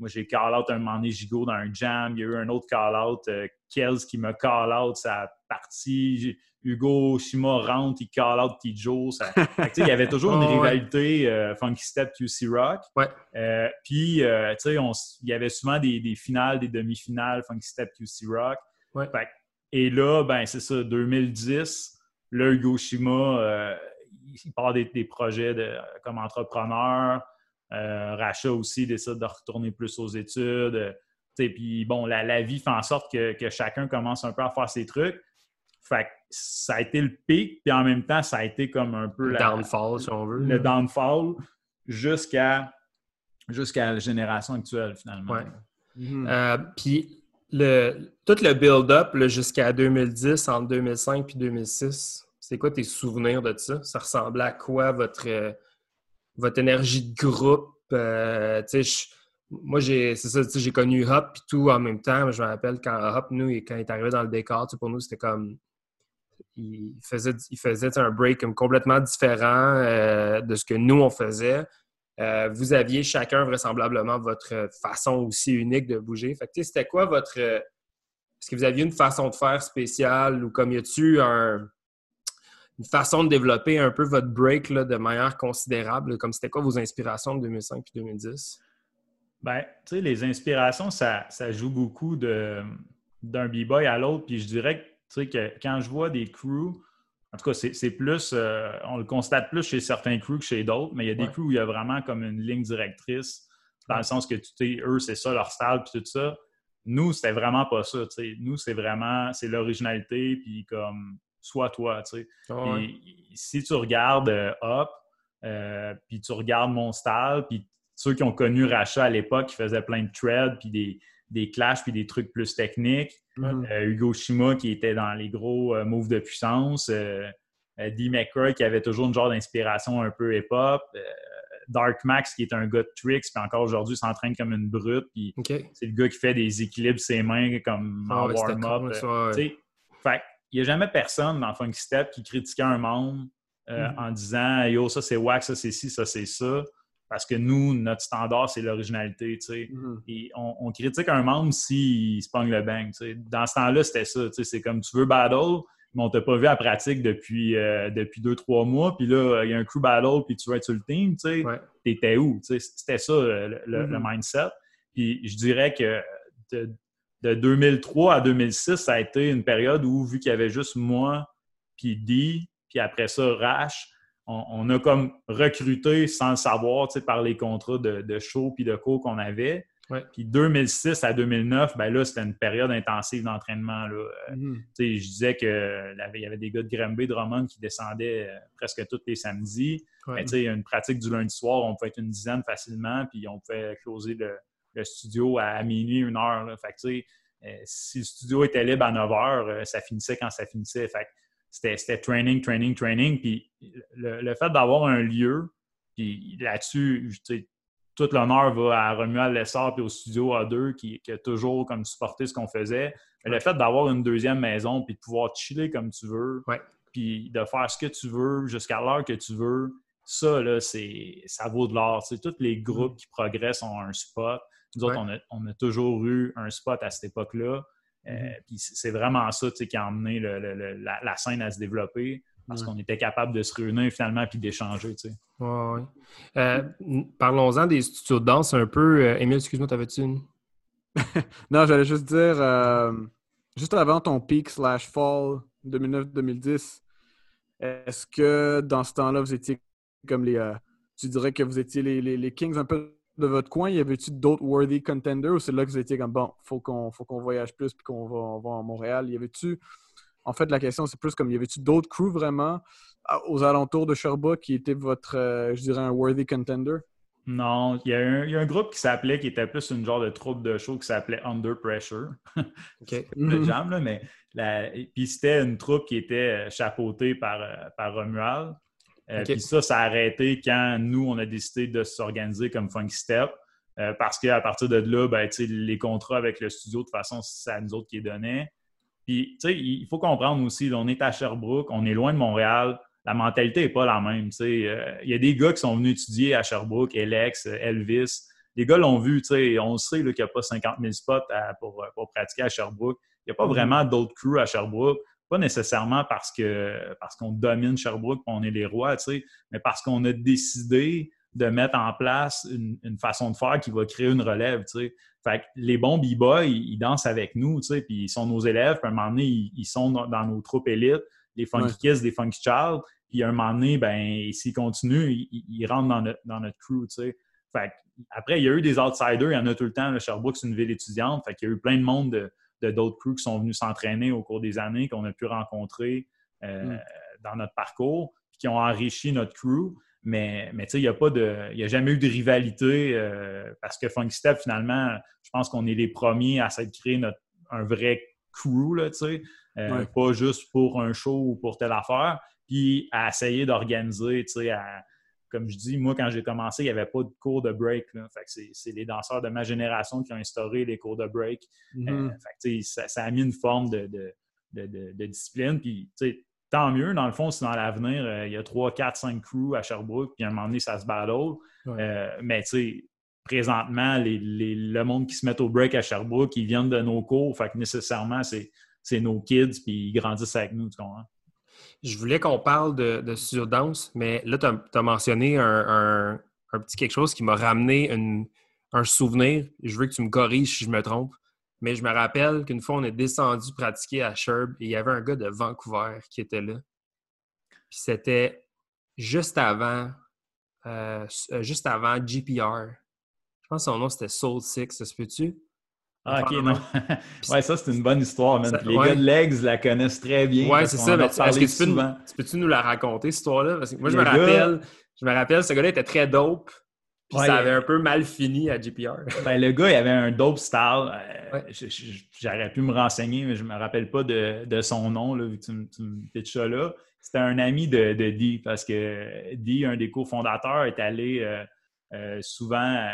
moi, j'ai call-out un moment donné Gigot dans un jam. Il y a eu un autre call-out, euh, Kels qui me call-out sa partie. Hugo Shima rentre, il call out Tijo. il y avait toujours une rivalité euh, Funky Step QC Rock. Euh, puis, il y avait souvent des, finales, des demi-finales Funky Step QC Rock. et là, ben, c'est ça, 2010, là, Hugo Shima, il part des, projets de, comme entrepreneur. Racha aussi décide de retourner plus aux études. Puis, bon, la, vie fait en sorte que, que chacun commence un peu à faire ses trucs. Fait ça a été le pic, puis en même temps, ça a été comme un peu le downfall, si on veut. Le downfall jusqu'à jusqu'à la génération actuelle, finalement. Ouais. Mhm. Euh, puis le, tout le build-up jusqu'à 2010, entre 2005 puis 2006, c'est quoi tes souvenirs de ça? Ça ressemblait à quoi votre, euh, votre énergie de groupe? Euh, moi, j'ai, c'est ça, j'ai connu Hop et tout en même temps. Je me rappelle quand Hop, nous, quand il est arrivé dans le décor, pour nous, c'était comme il faisait, il faisait un break complètement différent euh, de ce que nous, on faisait. Euh, vous aviez chacun vraisemblablement votre façon aussi unique de bouger. Fait c'était quoi votre. Est-ce que vous aviez une façon de faire spéciale ou comme y a-tu un, une façon de développer un peu votre break là, de manière considérable? Comme c'était quoi vos inspirations de 2005 et 2010? Ben, tu sais, les inspirations, ça, ça joue beaucoup d'un b-boy à l'autre. Puis je dirais que tu sais, que quand je vois des crews, en tout cas, c'est plus, euh, on le constate plus chez certains crews que chez d'autres, mais il y a des crews où il y a vraiment comme une ligne directrice, dans le sens que tu eux, c'est ça leur style, puis tout ça. Nous, c'était vraiment pas ça. Nous, c'est vraiment, c'est l'originalité, puis comme, sois toi, tu sais. Ah si tu regardes euh, Up, euh, puis tu regardes mon style, puis ceux qui ont connu Racha à l'époque, qui faisaient plein de threads, puis des, des clashs puis des trucs plus techniques. Euh, Hugo Shima qui était dans les gros euh, moves de puissance. Euh, Dee McCroy qui avait toujours une genre d'inspiration un peu hip-hop. Dark Max qui est un gars de tricks, puis encore aujourd'hui s'entraîne comme une brute. Puis c'est le gars qui fait des équilibres ses mains comme ah en warm-up. Il n'y a jamais personne dans Funky Step qui critiquait un membre mhm. en disant Yo, ça c'est wax, ça c'est ci, ça c'est ça. Parce que nous, notre standard, c'est l'originalité, tu sais. Mm-hmm. Et on, critique un membre s'il se pogne le bang, tu sais. Dans ce temps-là, c'était ça, tu sais. C'est comme tu veux battle, mais on t'a pas vu à pratique depuis, euh, depuis deux, trois mois. Puis là, il y a un crew battle, puis tu vas être sur le team, tu sais. T'étais où. C'était ça, le, mm-hmm. mindset. Puis je dirais que de, de, 2003 à 2006, ça a été une période où, vu qu'il y avait juste moi, puis D, puis après ça, Rash, on, a comme recruté sans le savoir par les contrats de, show puis de cours qu'on avait. Puis 2006 à 2009, ben là, c'était une période intensive d'entraînement. Mm-hmm. Je disais qu'il y avait des gars de Granby, Drummond qui descendaient euh, presque tous les samedis. Ouais. une pratique du lundi soir, on pouvait être une dizaine facilement, puis on pouvait closer le, studio à, minuit, une heure. Fait euh, si le studio était libre à 9 heures, euh, ça finissait quand ça finissait. Fait c'était training, training, training. Puis le, fait d'avoir un lieu, puis là-dessus, tout l'honneur va à Romuald Lessard puis au studio A2 qui, a toujours comme supporté ce qu'on faisait. Le fait d'avoir une deuxième maison puis de pouvoir chiller comme tu veux, puis de faire ce que tu veux jusqu'à l'heure que tu veux, ça, là, ça vaut de l'or. Tous les groupes mm. qui progressent ont un spot. Nous autres, on, a, on, a, toujours eu un spot à cette époque-là. Euh, mhm. puis c'est vraiment ça qui a amené la, scène à se développer parce qu'on était capable de se réunir finalement puis d'échanger. Euh, parlons-en des studios de danse un peu. Euh, Émile, excuse-moi, t'avais-tu une? non, j'allais juste dire, juste avant ton peak slash fall 2009-2010, est-ce que dans ce temps-là, vous étiez comme les. tu dirais que vous étiez les, Kings un peu de votre coin, y avait-tu d'autres worthy contenders ou c'est là que vous étiez comme bon, faut qu'on faut qu'on voyage plus puis qu'on va, va à Montréal? Y avait-tu. En fait, la question, c'est plus comme y avait-tu d'autres crews vraiment aux alentours de Sherbrooke qui étaient votre, euh, je dirais, un worthy contender? Non, il y, a un, groupe qui s'appelait, qui était plus une genre de troupe de show qui s'appelait Under Pressure. OK. le jam, là, mais puis c'était une troupe qui était euh, chapeautée par, euh, par Romuald. Euh, puis ça, ça a arrêté quand nous, on a décidé de s'organiser comme Funky Step. parce qu'à partir de là, ben, les contrats avec le studio, de toute façon, c'est à nous autres qui les donnaient. Puis, il faut comprendre aussi, on est à Sherbrooke, on est loin de Montréal la mentalité n'est pas la même. Euh, il y a des gars qui sont venus étudier à Sherbrooke, Alex, Elvis. Les gars l'ont vu, on sait qu'il n'y a pas 50 000 spots pour, pratiquer à Sherbrooke. Il n'y a pas mm-hmm. vraiment d'autres crews à Sherbrooke. Pas nécessairement parce que parce qu'on domine Sherbrooke et on est les rois, mais parce qu'on a décidé de mettre en place une, façon de faire qui va créer une relève. Fait les bons b-boys, ils, dansent avec nous, puis ils sont nos élèves, puis à un moment donné, ils, sont dans, dans nos troupes élites des Funky Kids, des Funky Child. Puis à un moment donné, ben, s'ils continuent, ils, rentrent dans notre, dans notre crew, tu sais. Fait après, il y a eu des outsiders, il y en a tout le temps. Le Sherbrooke, c'est une ville étudiante. Fait qu'il y a eu plein de monde de, d'autres crews qui sont venus s'entraîner au cours des années, qu'on a pu rencontrer euh, mm. dans notre parcours, puis qui ont enrichi notre crew. Mais, mais tu sais, il n'y a pas de. Il n'y a jamais eu de rivalité euh, parce que Funky Step, finalement, je pense qu'on est les premiers à s'être créé notre, un vrai crew, là, tu sais. Euh, pas juste pour un show ou pour telle affaire, puis à essayer d'organiser, tu sais, comme je dis, moi, quand j'ai commencé, il n'y avait pas de cours de break. c'est les danseurs de ma génération qui ont instauré les cours de break. Mm-hmm. Euh, ça, a mis une forme de, discipline. Puis, tant mieux, dans le fond, si dans l'avenir, euh, il y a 3, 4, 5 crews à Sherbrooke, puis à un moment donné, ça se battle. mais, tu sais, présentement, le monde qui se met au break à Sherbrooke, ils viennent de nos cours. Fait que nécessairement, c'est c'est nos kids, puis ils grandissent avec nous, tu comprends? Je voulais qu'on parle de, de mais là, tu as, mentionné un, petit quelque chose qui m'a ramené un souvenir. Je veux que tu me corriges si je me trompe. Mais je me rappelle qu'une fois, on est descendu pratiquer à Sherb et il y avait un gars de Vancouver qui était là. Puis c'était juste avant, euh, euh, juste avant GPR. Je pense que son nom c'était Soul Six, ça se peut-tu? Ah, ok, non. ouais, ça, c'est une bonne histoire, man. les gars de Legs la connaissent très bien. Ouais, c'est ça. Mais est-ce que tu peux, tu nous la raconter, cette histoire-là? Parce que moi, je me rappelle, je me rappelle, ce gars-là était très dope. Puis ça avait un peu mal fini à GPR. Ben, le gars, il avait un dope style. Euh, j'aurais pu me renseigner, mais je ne me rappelle pas de, de son nom, là, vu que tu, me pitches ça là. C'était un ami de, de Dee, parce que Dee, un des cofondateurs, est allé euh, euh, souvent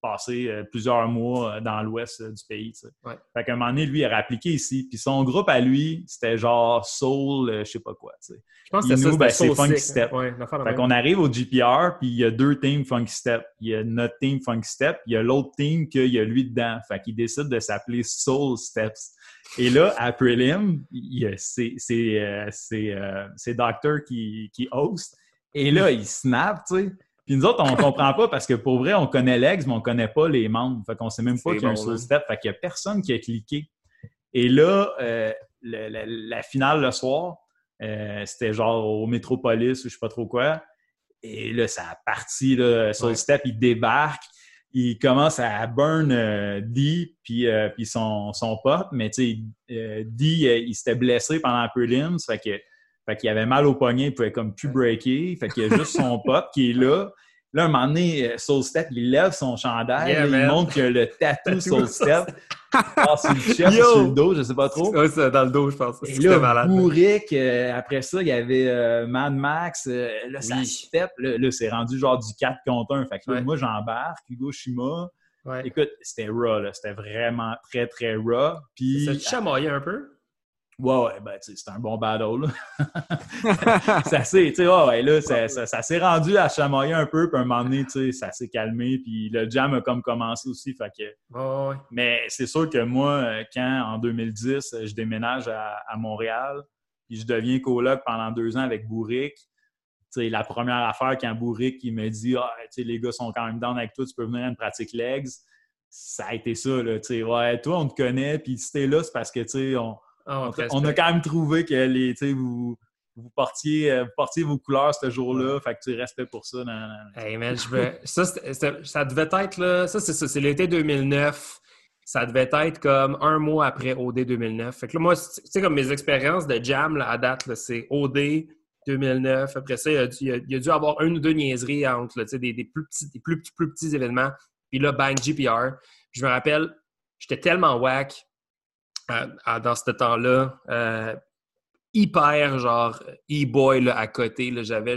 passé euh, plusieurs mois euh, dans l'ouest euh, du pays. Ouais. Fait qu'à un moment donné, lui, il a appliqué ici. Puis son groupe à lui, c'était genre Soul, je sais pas quoi. Je pense que c'est ben, c'est Funky Step. fait qu'on arrive au GPR, puis il y a deux teams Funky Step. Il y a notre team Funky Step, il y a l'autre team qu'il y a lui dedans. Fait qu'il décide de s'appeler Soul Steps. Et là, à Prelim, c'est Doctor qui, qui host. Et là, il snap, tu sais. Puis nous autres, on comprend pas parce que pour vrai, on connaît l'ex, mais on connaît pas les membres. Fait qu'on sait même pas qu'il y a un soul step. Fait qu'il y a personne qui a cliqué. Et là, euh, la, finale le soir, euh, c'était genre au Métropolis ou je sais pas trop quoi. Et là, ça a parti, là, Soul Step, il débarque, il commence à burn euh, D puis, puis son, son pote, mais tu sais, D, il s'était blessé pendant la prelims, fait que fait qu'il avait mal au poignet, il pouvait comme plus breaker. Fait qu'il y a juste son pote qui est là. Là, un moment donné, euh, Soul Step, il lève son chandail, il montre que le tatou Soul Step ah, sur le chest, sur le dos, je sais pas trop. Oui, c'est dans le dos, je pense. Et là, malade. Bourric, euh, après ça, il y avait euh, Mad Max, là, ça step, là, c'est rendu genre du 4 contre 1. Fait que là, moi, j'embarque, Hugo Shima. Écoute, c'était raw, là. C'était vraiment très, très raw. Puis... Ça te chamaillait un peu? Ouais, ouais, ben, c'est un bon battle. ça s'est, ouais, là, ça, ça, s'est rendu à chamailler un peu, puis à un moment donné, tu sais, ça s'est calmé, puis le jam a comme commencé aussi, fait que... Mais c'est sûr que moi, quand, en 2010, je déménage à, Montréal, puis je deviens coloc pendant deux ans avec Bourric, tu sais, la première affaire quand Bourric, il me dit « Ah, tu sais, les gars sont quand même down avec toi, tu peux venir à une pratique legs », ça a été ça, là, ouais, toi, on te connaît, puis si t'es là, c'est parce que, tu sais, on ah, on, a quand même trouvé que les, vous, vous portiez, euh, vous portiez vos couleurs ce jour-là, fait que tu restais pour ça. Hey man, je ça, ça devait être là, ça c'est ça, c'est l'été 2009. Ça devait être comme un mois après OD 2009. Fait que là, moi, tu sais, comme mes expériences de jam là, à date, c'est OD 2009. Après ça, il y, a, il, y a, dû avoir une ou deux niaiseries entre là, des, des, plus petits, des plus, plus petits événements. Puis là, bang, GPR. je me rappelle, j'étais tellement whack euh, dans ce temps-là. Euh, hyper genre e-boy à côté. J'avais,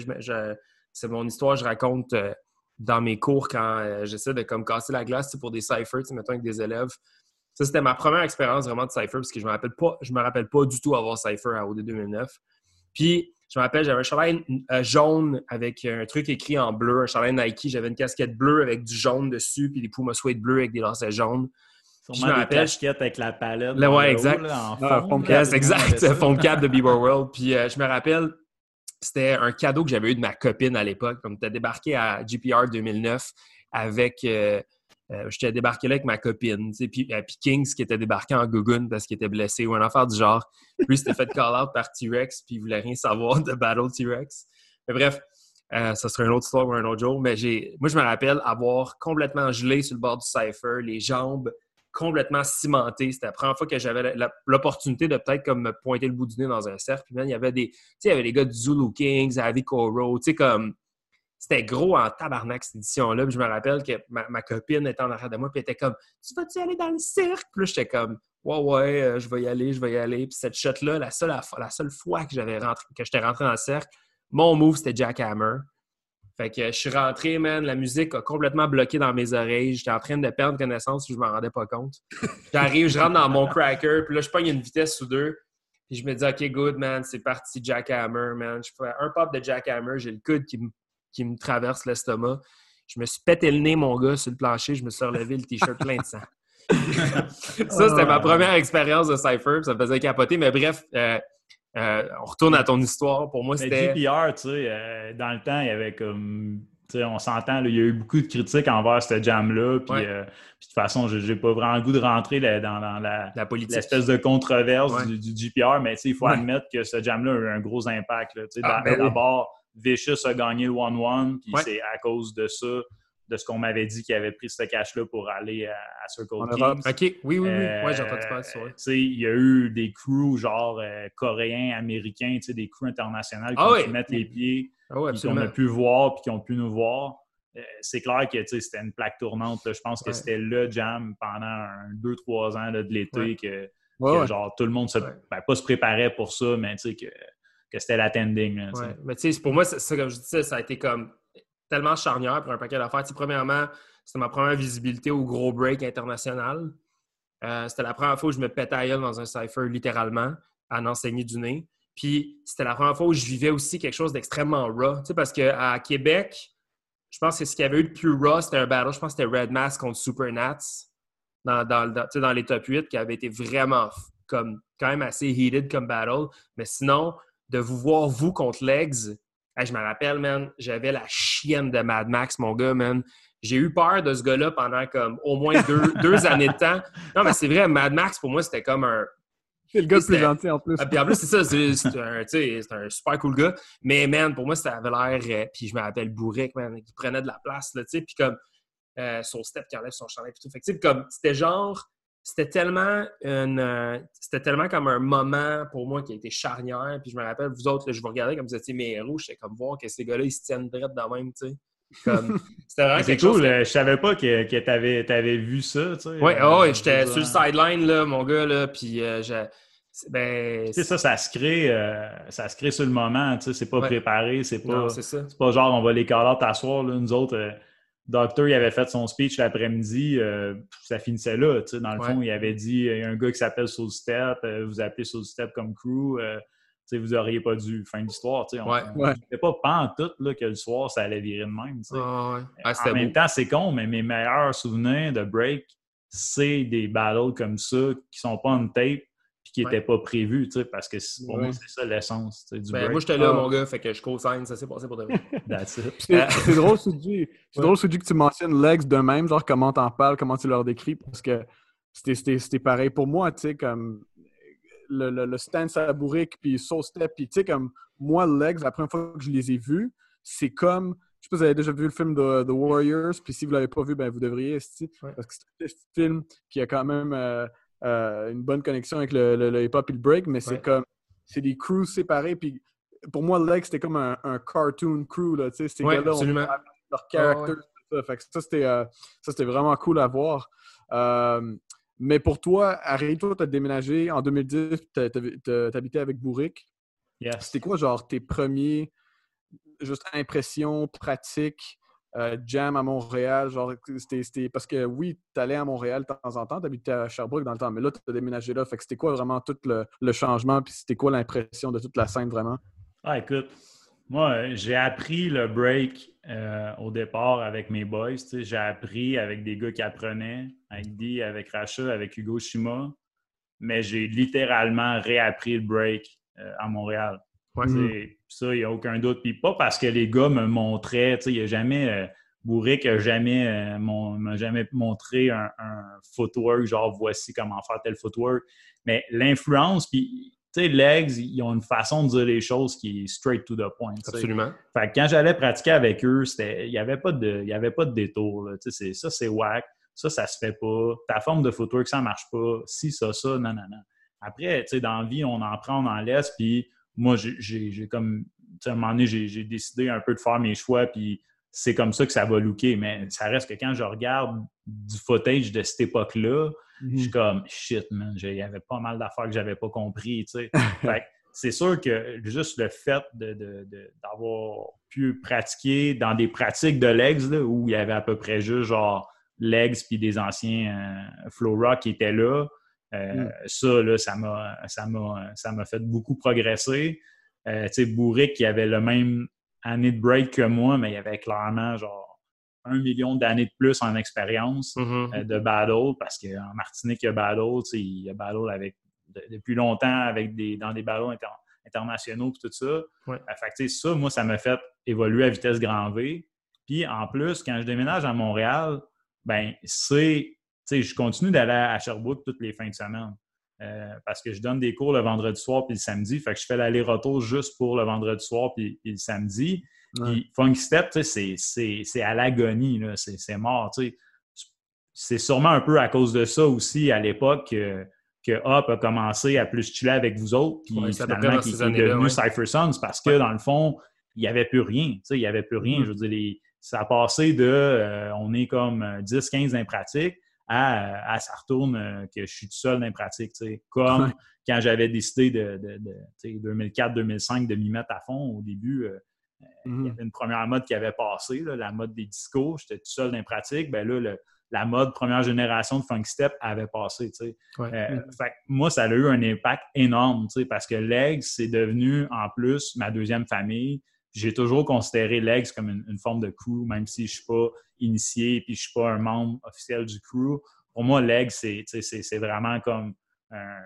c'est mon histoire, je raconte euh, dans mes cours quand j'essaie de comme casser la glace pour des ciphers, mettons avec des élèves. Ça, c'était ma première expérience vraiment de cipher parce que je me rappelle pas, me rappelle pas du tout avoir cipher à OD 2009. Puis, je me rappelle, j'avais un chandail jaune avec un truc écrit en bleu, un chandail Nike. J'avais une casquette bleue avec du jaune dessus, puis des Puma Suede bleus avec des lacets jaunes. Sûrement je me rappelle. avec la palette. Là, ouais, exact. en ah, fond, exact. Fond cap de Bieber World. Puis euh, je me rappelle, c'était un cadeau que j'avais eu de ma copine à l'époque. Comme tu as débarqué à GPR 2009 avec. Euh, euh, j'étais débarqué là avec ma copine, puis, puis Kings qui était débarqué en Gugun parce qu'il était blessé ou un affaire du genre. Lui, s'était fait call-out par T-Rex, puis il voulait rien savoir de Battle T-Rex. Mais bref, ça serait une autre histoire ou un autre jour. Mais j'ai, moi, je me rappelle avoir complètement gelé sur le bord du cypher, les jambes complètement cimenté. C'était la première fois que j'avais l'opportunité de peut-être comme me pointer le bout du nez dans un cercle. Puis il y avait des, il y avait les gars du Zulu Kings, Avi Koro, tu sais, comme c'était gros en tabarnak cette édition-là. Je me rappelle que ma, copine était en arrière de moi, puis elle était comme Tu vas-tu aller dans le cirque? Puis j'étais comme Ouais, ouais, euh, je vais y aller, je vais y aller. Puis cette shot-là, la seule, la, seule fois que j'étais rentré dans le cercle, mon move, c'était Jackhammer. Fait que je suis rentré, man, la musique a complètement bloqué dans mes oreilles. J'étais en train de perdre connaissance, je m'en rendais pas compte. J'arrive, je rentre dans mon cracker, puis là, je pogne une vitesse ou deux. Puis je me dis, OK, good, man, c'est parti, Jackhammer, man. Je fais un pop de Jackhammer, j'ai le coude qui me, qui me traverse l'estomac. Je me suis pété le nez, mon gars, sur le plancher. Je me suis relevé le t-shirt plein de sang. ça, c'était ma première expérience de Cypher. Ça me faisait capoter. Mais bref, euh, euh, on retourne à ton histoire. Pour moi, c'était. GPR, tu sais, euh, dans le temps, il y avait comme. Tu sais, on s'entend, il y a eu beaucoup de critiques envers ce jam-là. Puis, euh, de toute façon, je n'ai pas vraiment le goût de rentrer dans, la, la l'espèce de controverse du, GPR, mais il faut admettre que ce jam-là a eu un gros impact. Ah, ben D'abord, Vicious a gagné le 1-1, puis c'est à cause de ça de ce qu'on m'avait dit qu'il avait pris ce cash-là pour aller à, Circle Kings. OK, oui, oui, oui. ouais, j'ai entendu parler de ça. Il y a eu des crews genre euh, coréens, américains, des crews internationaux qui ah ont pu mettre les pieds, ah qui ont pu voir, puis qui ont pu nous voir. Euh, c'est clair que c'était une plaque tournante. Je pense que c'était le jam pendant deux, trois ans de l'été que, genre tout le monde se, ben, pas se préparait pour ça, mais que, que c'était l'attending. Mais pour moi, ça, comme je disais, ça a été comme tellement charnière pour un paquet d'affaires. premièrement, c'était ma première visibilité au gros break international. Euh, c'était la première fois où je me pétais dans un cipher, littéralement, à en enseigner du nez. Puis c'était la première fois où je vivais aussi quelque chose d'extrêmement raw. Tu sais, parce qu'à Québec, je pense que ce qu'il y avait eu de plus raw, c'était un battle. Je pense que c'était Red Mask contre Super Nats dans, dans, dans, les top 8 qui avait été vraiment comme quand même assez heated comme battle. Mais sinon, de vous voir vous contre Legs, je me rappelle, man, j'avais la chienne de Mad Max, mon gars, man. J'ai eu peur de ce gars-là pendant comme au moins deux, années de temps. Non, mais c'est vrai, Mad Max, pour moi, c'était comme un. C'est le gars le plus gentil en plus. Ah, puis en plus, c'est ça, c'est un, un, super cool gars. Mais man, pour moi, ça avait l'air. Euh, puis je me rappelle Bourric, man, qui prenait de la place, là, tu sais. Puis comme euh, son step qui enlève son chandail, puis tout. Fait que, comme, c'était genre c'était tellement une, euh, c'était tellement comme un moment pour moi qui a été charnière. Puis je me rappelle, vous autres, je vous regardais comme vous étiez mes héros, j'étais comme voir que ces gars-là, ils se tiennent droit de même, tu sais. c'était vraiment quelque cool, chose. Je savais pas que, que tu avais, vu ça, tu sais. Ouais, oh, j'étais sur le sideline, là, mon gars, là, puis euh, ben, tu sais, ça, ça se crée, euh, ça se crée sur le moment, tu sais, c'est pas préparé, c'est pas, c'est pas genre on va les caler t'asseoir, là, nous autres. Docteur, il avait fait son speech l'après-midi, euh, ça finissait là. Dans le fond, il avait dit il y a un gars qui s'appelle Soul Step, euh, vous appelez Soul Step comme crew, euh, vous n'auriez pas dû. Fin d'histoire. On ne pas pas en tout là, que le soir, ça allait virer de même. Ah, en même temps, c'est con, mais mes meilleurs souvenirs de break, c'est des battles comme ça qui sont pas en tape qui n'était pas prévu, tu sais, parce que pour moi, c'est ça l'essence du ben, Moi, j'étais là, ah. mon gars, fait que je co-signe, ça s'est passé pour de vrai. c'est drôle, Suji. C'est drôle, que tu mentionnes l'ex de même, genre comment t'en parles, comment tu leur décris, parce que c'était pareil pour moi, tu sais, comme le, le, stance à bourrique, puis soul step, puis tu sais, comme moi, legs, la première fois que je les ai vus, c'est comme. Je sais pas si vous avez déjà vu le film de The Warriors, puis si vous l'avez pas vu, ben vous devriez, parce que c'est un film qui a quand même euh, euh, une bonne connexion avec le, le, hip-hop et le break, mais c'est comme. C'est des crews séparés, puis pour moi, legs, c'était comme un, cartoon crew, là, tu sais, ces gars-là, ont leur character, ça. Fait que ça, c'était vraiment cool à voir. Mais pour toi, Harry, toi, tu as déménagé en 2010, tu habitais avec Bourric. C'était quoi, genre, tes premiers juste impressions, pratiques, euh, jam à Montréal? Genre, c'était parce que oui, tu allais à Montréal de temps en temps, tu habitais à Sherbrooke dans le temps, mais là, tu as déménagé là. Fait que c'était quoi vraiment tout le, changement, puis c'était quoi l'impression de toute la scène vraiment? Ah, écoute, moi, j'ai appris le break euh, au départ avec mes boys. J'ai appris avec des gars qui apprenaient, avec Dee, avec Racha, avec Hugo Shima. Mais j'ai littéralement réappris le break euh, à Montréal. Ça, il n'y a aucun doute. Puis pas parce que les gars me montraient, il n'y a jamais. Euh, Bourric n'a jamais, m'a jamais montré un, un, footwork, genre voici comment faire tel footwork. Mais l'influence, puis tu sais, legs, ils ont une façon de dire les choses qui est straight to the point. Absolument. Fait que quand j'allais pratiquer avec eux, il n'y avait, pas de, avait pas de détour. Ça, c'est whack. Ça, ça se fait pas. Ta forme de footwork, ça ne marche pas. Si, ça, ça, non, non, non. Après, tu sais, dans la vie, on en prend, on en laisse. Puis moi, j'ai comme, à un moment donné, j'ai décidé un peu de faire mes choix. Puis c'est comme ça que ça va looker. Mais ça reste que quand je regarde du footage de cette époque-là, je suis mhm. comme shit, man. Il y avait pas mal d'affaires que j'avais pas compris. c'est sûr que juste le fait d'avoir pu pratiquer dans des pratiques de legs où il y avait à peu près juste genre legs puis des anciens euh, flow rock qui étaient là. Euh, mm. Ça, là, ça m'a ça m'a fait beaucoup progresser. Euh, tu sais, Bourric qui avait le même année de break que moi, mais il avait clairement genre un million d'années de plus en expérience mm-hmm. euh, de battle parce qu'en Martinique, il y a battle, il y a battle avec, depuis longtemps avec des, dans des battles internationaux et tout ça. Ouais. Fait ça, moi, ça m'a fait évoluer à vitesse grand V. Puis en plus, quand je déménage à Montréal, ben c'est, je continue d'aller à Sherbrooke toutes les fins de semaine. Euh, parce que je donne des cours le vendredi soir puis le samedi. Fait que je fais l'aller-retour juste pour le vendredi soir puis le samedi. Puis Funk Step, c'est à l'agonie, c'est mort. C'est sûrement un peu à cause de ça aussi à l'époque que, que Hop a commencé à plus chiller avec vous autres, puis finalement qui est devenu Cypher Sons parce que dans le fond, il n'y avait plus rien. Il n'y avait plus rien. Mm-hmm. Je veux dire, ça a passé de euh, on est comme 10-15 dans pratique à, ça retourne euh, que je suis tout seul dans les pratiques. Comme quand j'avais décidé de, de, de 2004-2005 de m'y mettre à fond au début. Euh, il y mhm. avait une première mode qui avait passé, la mode des discos. J'étais tout seul dans les pratiques. Ben là, la mode première génération de Funk Step avait passé. Euh, mhm. moi, ça a eu un impact énorme parce que Legs, c'est devenu en plus ma deuxième famille. J'ai toujours considéré Legs comme une, forme de crew, même si je ne suis pas initié et je ne suis pas un membre officiel du crew. Pour moi, Legs, c'est vraiment comme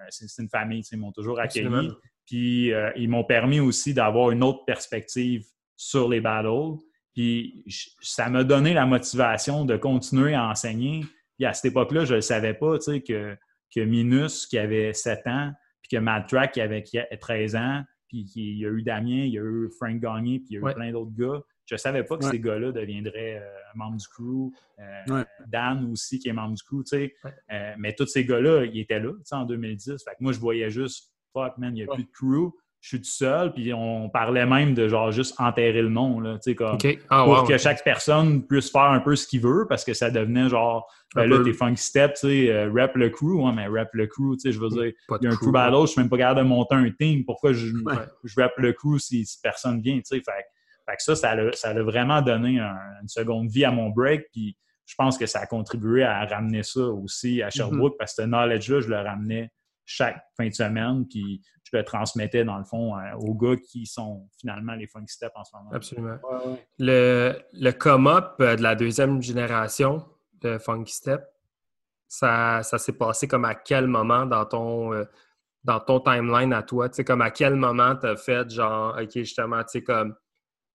c'est une famille. Ils m'ont toujours accueilli. Puis euh, ils m'ont permis aussi d'avoir une autre perspective sur les battles. Puis ça m'a donné la motivation de continuer à enseigner. Puis à cette époque-là, je ne savais pas que, que Minus, qui avait 7 ans, puis que Mad Track, qui avait 13 ans, puis il y a eu Damien, il y a eu Frank Gagné, puis il y a eu plein d'autres gars. Je ne savais pas que ces gars-là deviendraient euh, membres du crew. Euh, Dan aussi, qui est membre du crew, tu sais. Euh, mais tous ces gars-là, ils étaient là, en 2010. Fait que moi, je voyais juste, fuck, man, il n'y a plus de crew je suis tout seul, puis on parlait même de genre juste enterrer le nom, là, tu sais, comme ah, pour que chaque personne puisse faire un peu ce qu'il veut, parce que ça devenait genre, ben là, t'es funky step, tu sais, euh, rap le crew, ouais, mais rap le crew, tu sais, je veux dire, il y a un crew. battle, je suis même pas capable de monter un team, pourquoi je, je rap le crew si, personne vient, tu sais, fait, fait, que ça, ça a, ça a vraiment donné une seconde vie à mon break, puis je pense que ça a contribué à ramener ça aussi à Sherbrooke, mm-hmm. parce que ce knowledge-là, je le ramenais chaque fin de semaine, puis je le transmettais dans le fond euh, aux gars qui sont finalement les Funky Step en ce moment. Absolument. Le, le come-up euh, de la deuxième génération de Funky Step, ça, ça s'est passé comme à quel moment dans ton, euh, dans ton timeline à toi? Tu sais, comme à quel moment tu as fait genre, OK, justement, tu sais, comme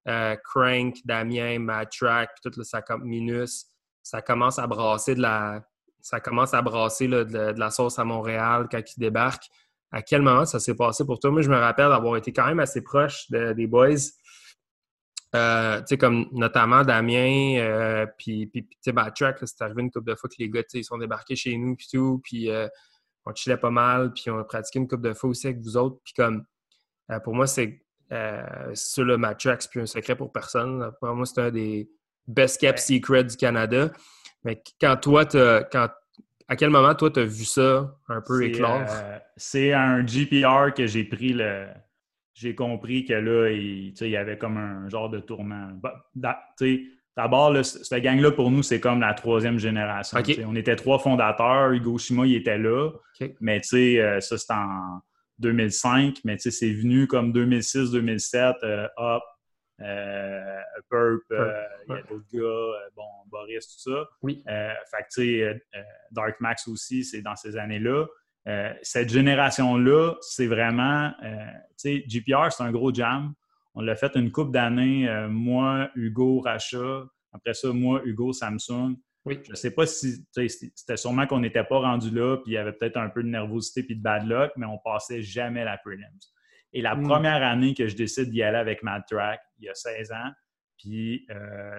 Crank, Damien, Mad Track, tout le ça comme Minus, ça commence à brasser de la. Ça commence à brasser de, de, la sauce à Montréal quand ils débarquent. À quel moment ça s'est passé pour toi? Moi, je me rappelle d'avoir été quand même assez proche des boys. Euh, tu sais, comme notamment Damien, euh, puis, tu sais, Backtrack, c'est arrivé une couple de fois que les gars, ils sont débarqués chez nous, puis tout, puis euh, on chillait pas mal, puis on a pratiqué une couple de fois aussi avec vous autres, puis comme, pour moi, c'est sur le Matrax, puis un secret pour personne. Pour moi, c'est un des best kept secrets du Canada. Mais quand toi, quand, à quel moment, toi, tu as vu ça un peu éclore? c'est un GPR que j'ai pris le j'ai compris que là, il, y avait comme un genre de tournant. Bah, d'abord, cette gang-là, pour nous, c'est comme la troisième génération. On était trois fondateurs. Hugo Shima, il était là. Mais euh, ça, c'était en 2005. Mais c'est venu comme 2006-2007. Euh, Hop, euh, Purp, euh, il y a d'autres gars, bon, Boris, tout ça. Oui. fait que, Dark Max aussi, c'est dans ces années-là. Euh, cette génération-là, c'est vraiment, euh, tu sais, GPR, c'est un gros jam. On l'a fait une couple d'années, euh, moi, Hugo, Racha. Après ça, moi, Hugo, Samsung. Oui. Je ne sais pas si, c'était sûrement qu'on n'était pas rendu là, puis il y avait peut-être un peu de nervosité puis de bad luck, mais on passait jamais la prelims. Et la hmm. première année que je décide d'y aller avec Mad Track, il y a 16 ans, puis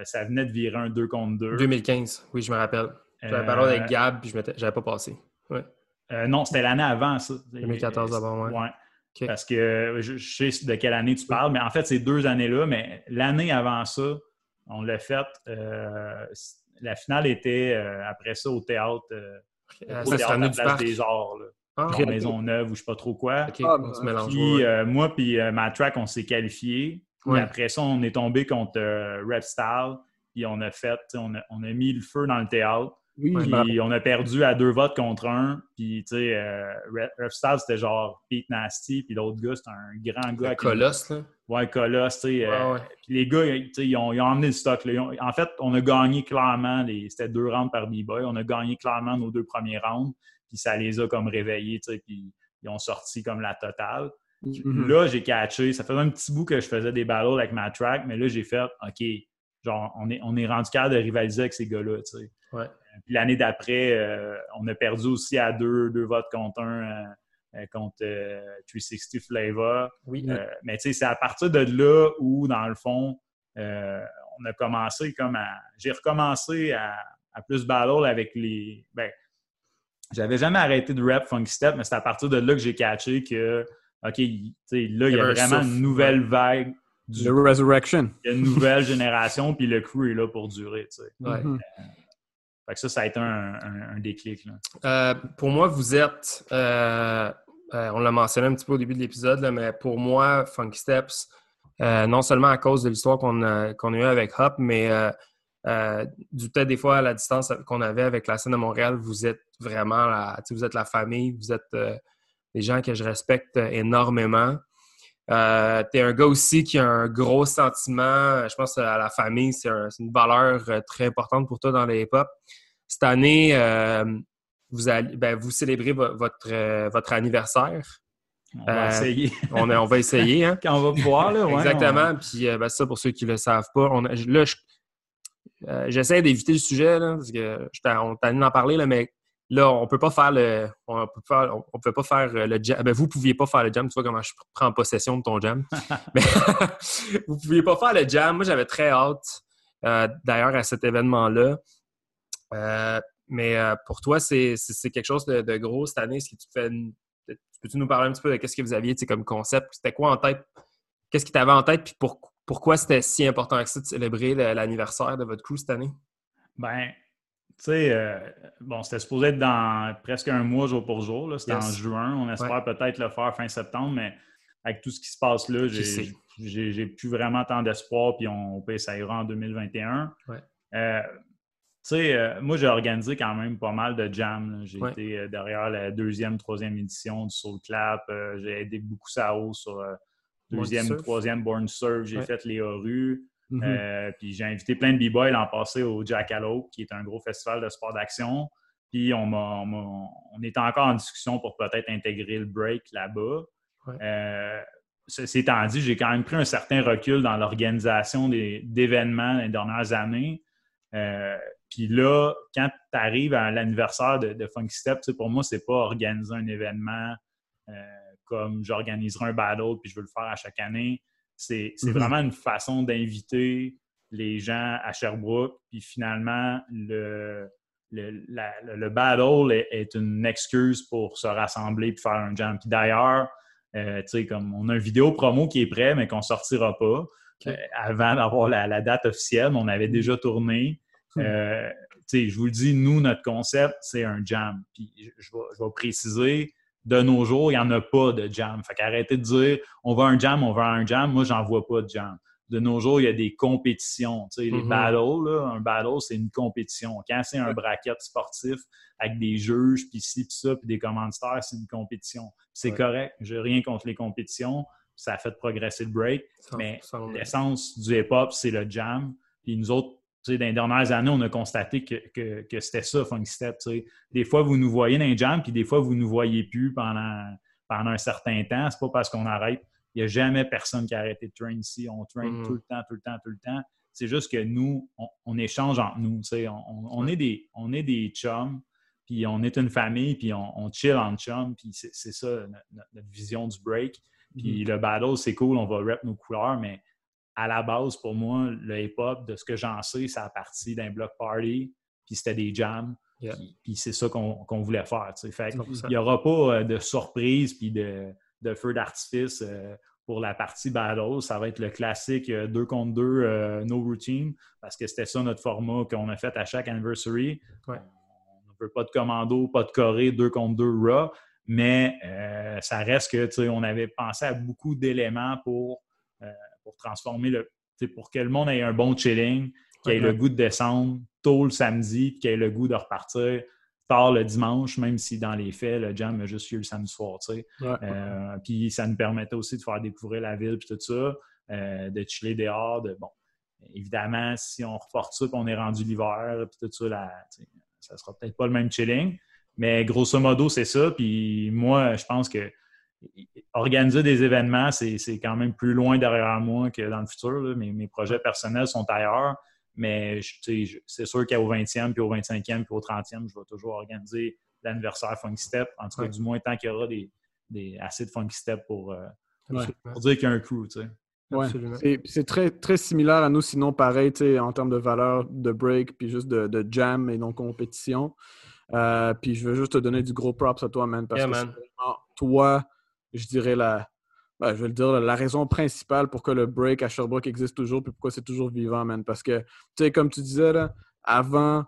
ça venait de virer un 2 contre 2. 2015, oui, je me rappelle. J'avais parlé avec Gab, puis je n'avais pas passé. Ouais. Euh, non, c'était l'année avant ça. 2014 d'abord, oui. Ouais. Parce que je, sais de quelle année tu parles, mais en fait, c'est deux années-là, mais l'année avant ça, on l'a fait. Euh, la finale était euh, après ça au théâtre. au théâtre à la place des Arts. Ah, Maison Maisonneuve ou je sais pas trop quoi. Ah, ben, puis moi puis Matrack, on s'est qualifiés. Après ça, on est tombé contre Repstyle. Puis on a fait, on on a mis le feu dans le théâtre. Oui, on a perdu à deux votes contre un. Puis, tu sais, euh, c'était genre Pete Nasty. Puis l'autre gars, c'était un grand gars. Colosse, là. Ouais, Colosse, tu sais. Euh, puis les gars, tu sais, ils ont, emmené le stock. Là. en fait, on a gagné clairement. C'était deux rounds par B-Boy. On a gagné clairement nos deux premiers rounds. Puis ça les a comme réveillés, tu sais. Puis ils ont sorti comme la totale. Mm-hmm. Là, j'ai catché. Ça faisait un petit bout que je faisais des battles avec ma track. Mais là, j'ai fait, OK, genre, on est, on est rendu capable de rivaliser avec ces gars-là, tu sais. Ouais. Puis l'année d'après, euh, on a perdu aussi à deux, deux votes contre un, euh, euh, contre 360 Flavor. Oui. mais tu sais, c'est à partir de là où, dans le fond, on a commencé comme à. J'ai recommencé à, plus battle avec les. Ben, j'avais jamais arrêté de rap Funky Step, mais c'est à partir de là que j'ai catché que, OK, là, il y a, vraiment une nouvelle vague. Du, The Resurrection. Il y a une nouvelle génération, puis le crew est là pour durer, tu sais. Ouais. Mm-hmm. Fait que ça, ça a été un, déclic. Euh, pour moi, vous êtes, euh, euh, on l'a mentionné un petit peu au début de l'épisode, mais pour moi, Funky Steps, non seulement à cause de l'histoire qu'on a, qu'on a eue avec Hop, mais du peut-être des fois à la distance qu'on avait avec la scène de Montréal, vous êtes vraiment la, vous êtes la famille, vous êtes des gens que je respecte énormément. Euh, tu es un gars aussi qui a un gros sentiment, je pense à la famille, c'est une valeur euh, très importante pour toi dans les hip-hop. Cette année, euh, vous, allez, ben, vous célébrez votre, votre anniversaire. On va essayer. on, on, va essayer. Hein? Quand on va pouvoir, là. Exactement. Puis, ben, ça, pour ceux qui ne le savent pas, on, là, j'essaie d'éviter le sujet, là, parce que on t'a d'en parler, là, mais Là, on peut pas faire le. On peut, peut pas faire le jam. Ben, vous ne pouviez pas faire le jam. Tu vois comment je prends possession de ton jam. Mais vous ne pouviez pas faire le jam. Moi, j'avais très hâte, euh, d'ailleurs, à cet événement-là. Euh, mais euh, pour toi, c'est quelque chose de, gros cette année. Est-ce que tu fais Peux-tu nous parler un petit peu de ce que vous aviez comme concept? C'était quoi en tête? Qu'est-ce qui t'avait en tête? Puis pourquoi c'était si important que ça de célébrer l'anniversaire de votre crew cette année? Ben, tu sais, euh, bon, c'était supposé être dans presque un mois jour pour jour. C'était en juin. On espère peut-être le faire fin septembre, mais avec tout ce qui se passe là, j'ai plus vraiment tant d'espoir, puis on, peut ça ira en 2021. Euh, tu sais, euh, moi, j'ai organisé quand même pas mal de jams. J'ai été derrière la deuxième, troisième édition du Soul Clap. j'ai aidé beaucoup Sao sur deuxième, troisième Born Surf. J'ai fait les rues. Mhm. Euh, puis j'ai invité plein de b-boys l'an passé au Jackalope, qui est un gros festival de sport d'action. Puis on, on, est encore en discussion pour peut-être intégrer le break là-bas. Euh, ceci étant dit, j'ai quand même pris un certain recul dans l'organisation d'événements les dernières années. Euh, puis là, quand tu arrives à l'anniversaire de, de, Funky Step, pour moi, c'est pas organiser un événement comme j'organiserai un battle puis je veux le faire à chaque année. C'est mm-hmm. vraiment une façon d'inviter les gens à Sherbrooke. Puis finalement, le, le, battle est, une excuse pour se rassembler et faire un jam. Puis d'ailleurs, euh, tu sais, comme on a une vidéo promo qui est prêt, mais qu'on sortira pas. Euh, avant d'avoir la, date officielle, on avait mm. déjà tourné. Hmm. Euh, je vous le dis, nous, notre concept, c'est un jam. Puis je vais, préciser, de nos jours, il n'y en a pas de jam. Fait qu'arrêtez de dire on va un jam, on va un jam. Moi, j'en vois pas de jam. De nos jours, il y a des compétitions. Les mm-hmm. battles, un battle, c'est une compétition. Quand c'est un bracket sportif avec des juges, puis ci, puis ça, puis des commanditaires, c'est une compétition. C'est correct. Je n'ai rien contre les compétitions. Ça a fait progresser le break. mais l'essence du hip-hop, c'est le jam. Puis nous autres, dans les dernières années, on a constaté que, c'était ça, Funk Step. Des fois, vous nous voyez dans les jams, puis des fois, vous ne nous voyez plus pendant, pendant un certain temps. C'est pas parce qu'on arrête. Il n'y a jamais personne qui a arrêté de train ici. On train mm. tout le temps, tout le temps, tout le temps. C'est juste que nous, on, échange entre nous. On, est des, on est des chums, puis on est une famille, puis on, chill en chum, puis c'est ça notre, vision du break. Puis mm. le battle, c'est cool, on va rep nos couleurs, mais à la base, pour moi, le hip-hop, de ce que j'en sais, ça a parti d'un block party, puis c'était des jams. Puis, c'est ça qu'on voulait faire. Fait il n'y aura pas euh, de surprise puis de, feu d'artifice euh, pour la partie battle. Ça va être le classique 2 euh, contre 2 no routine parce que c'était ça notre format qu'on a fait à chaque anniversary. On ne veut pas de commando, pas de Corée, 2 contre 2 raw. Mais ça reste que on avait pensé à beaucoup d'éléments pour pour transformer le. pour que le monde ait un bon chilling, qu'il ait le goût de descendre tôt le samedi, puis qu'il ait le goût de repartir tard le dimanche, même si dans les faits, le jam a juste eu le samedi soir. Euh, puis ça nous permettait aussi de faire découvrir la ville puis tout ça, euh, de chiller dehors. De, bon, évidemment, si on reporte ça qu'on est rendu l'hiver puis tout ça, là, ça sera peut-être pas le même chilling. Mais grosso modo, c'est ça. Puis moi, je pense que organiser des événements, c'est quand même plus loin derrière moi que dans le futur. Mes, projets personnels sont ailleurs, mais c'est sûr qu'au 20e, puis au 25e, puis au 30e, je vais toujours organiser l'anniversaire Funky Step. En tout cas, du moins, tant qu'il y aura des, assez de Funky Step pour, euh, dire qu'il y a un crew. C'est très, très similaire à nous, sinon pareil en termes de valeur de break, puis juste de, jam et non compétition. Euh, puis je veux juste te donner du gros props à toi, man, parce que toi, je dirais, la, ben, je le dire, la raison principale pour que le break à Sherbrooke existe toujours, puis pourquoi c'est toujours vivant, man. Parce que, tu sais, comme tu disais, là, avant,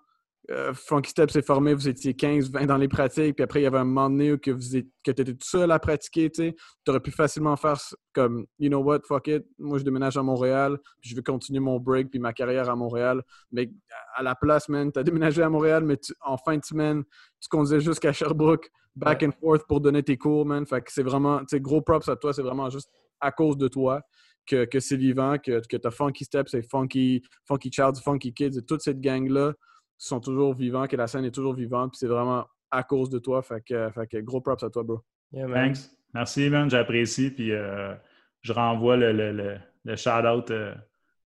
euh, Funky Step s'est formé, vous étiez 15, 20 dans les pratiques, puis après, il y avait un moment donné où que, vous que étais tout seul à pratiquer, tu aurais pu facilement faire comme, you know what, fuck it, moi je déménage à Montréal, puis je vais continuer mon break, puis ma carrière à Montréal. Mais à la place, man, tu as déménagé à Montréal, mais en fin de semaine, tu conduisais jusqu'à Sherbrooke, back and forth pour donner tes cours, man. Fait que c'est vraiment, tu sais, gros props à toi, c'est vraiment juste à cause de toi que, que c'est vivant, que, que tu as Funky Steps et Funky, Funky Funky Kids et toute cette gang-là sont toujours vivants, que la scène est toujours vivante, puis c'est vraiment à cause de toi. Fait que, fait que gros props à toi, bro. Thanks. Merci, man. J'apprécie. Puis euh, je renvoie le, le, le, shout-out euh,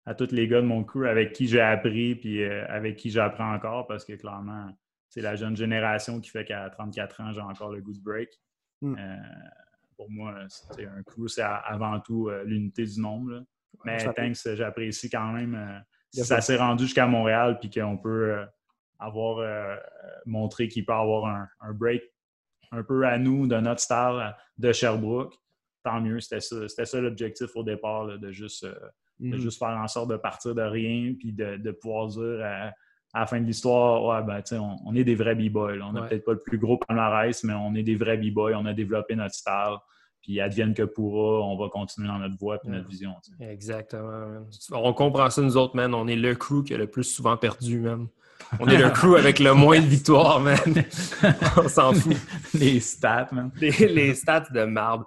à tous les gars de mon crew avec qui j'ai appris, puis euh, avec qui j'apprends encore, parce que clairement, c'est la jeune génération qui fait qu'à 34 ans, j'ai encore le goût de break. Hmm. pour moi, c'est un crew, c'est avant tout l'unité du nombre. Mais thanks, j'apprécie quand même. si ça s'est rendu jusqu'à Montréal, puis qu'on peut avoir euh, montré qu'il peut avoir un, break un peu à nous, de notre style de Sherbrooke, tant mieux. C'était ça, ça l'objectif au départ, de, juste, euh, de mhm. juste faire en sorte de partir de rien, puis de, pouvoir dire à, la fin de l'histoire, ouais, ben, on, on, est des vrais b-boys. On n'a peut-être pas le plus gros palmarès, mais on est des vrais b-boys. On a développé notre style. Puis advienne que pourra, on va continuer dans notre voie et notre vision. Exactement. On comprend ça, nous autres, man. On est le crew qui a le plus souvent perdu, même. On est le crew avec le moins de victoires, man. On s'en fout. Les stats, man. Les, stats de marde.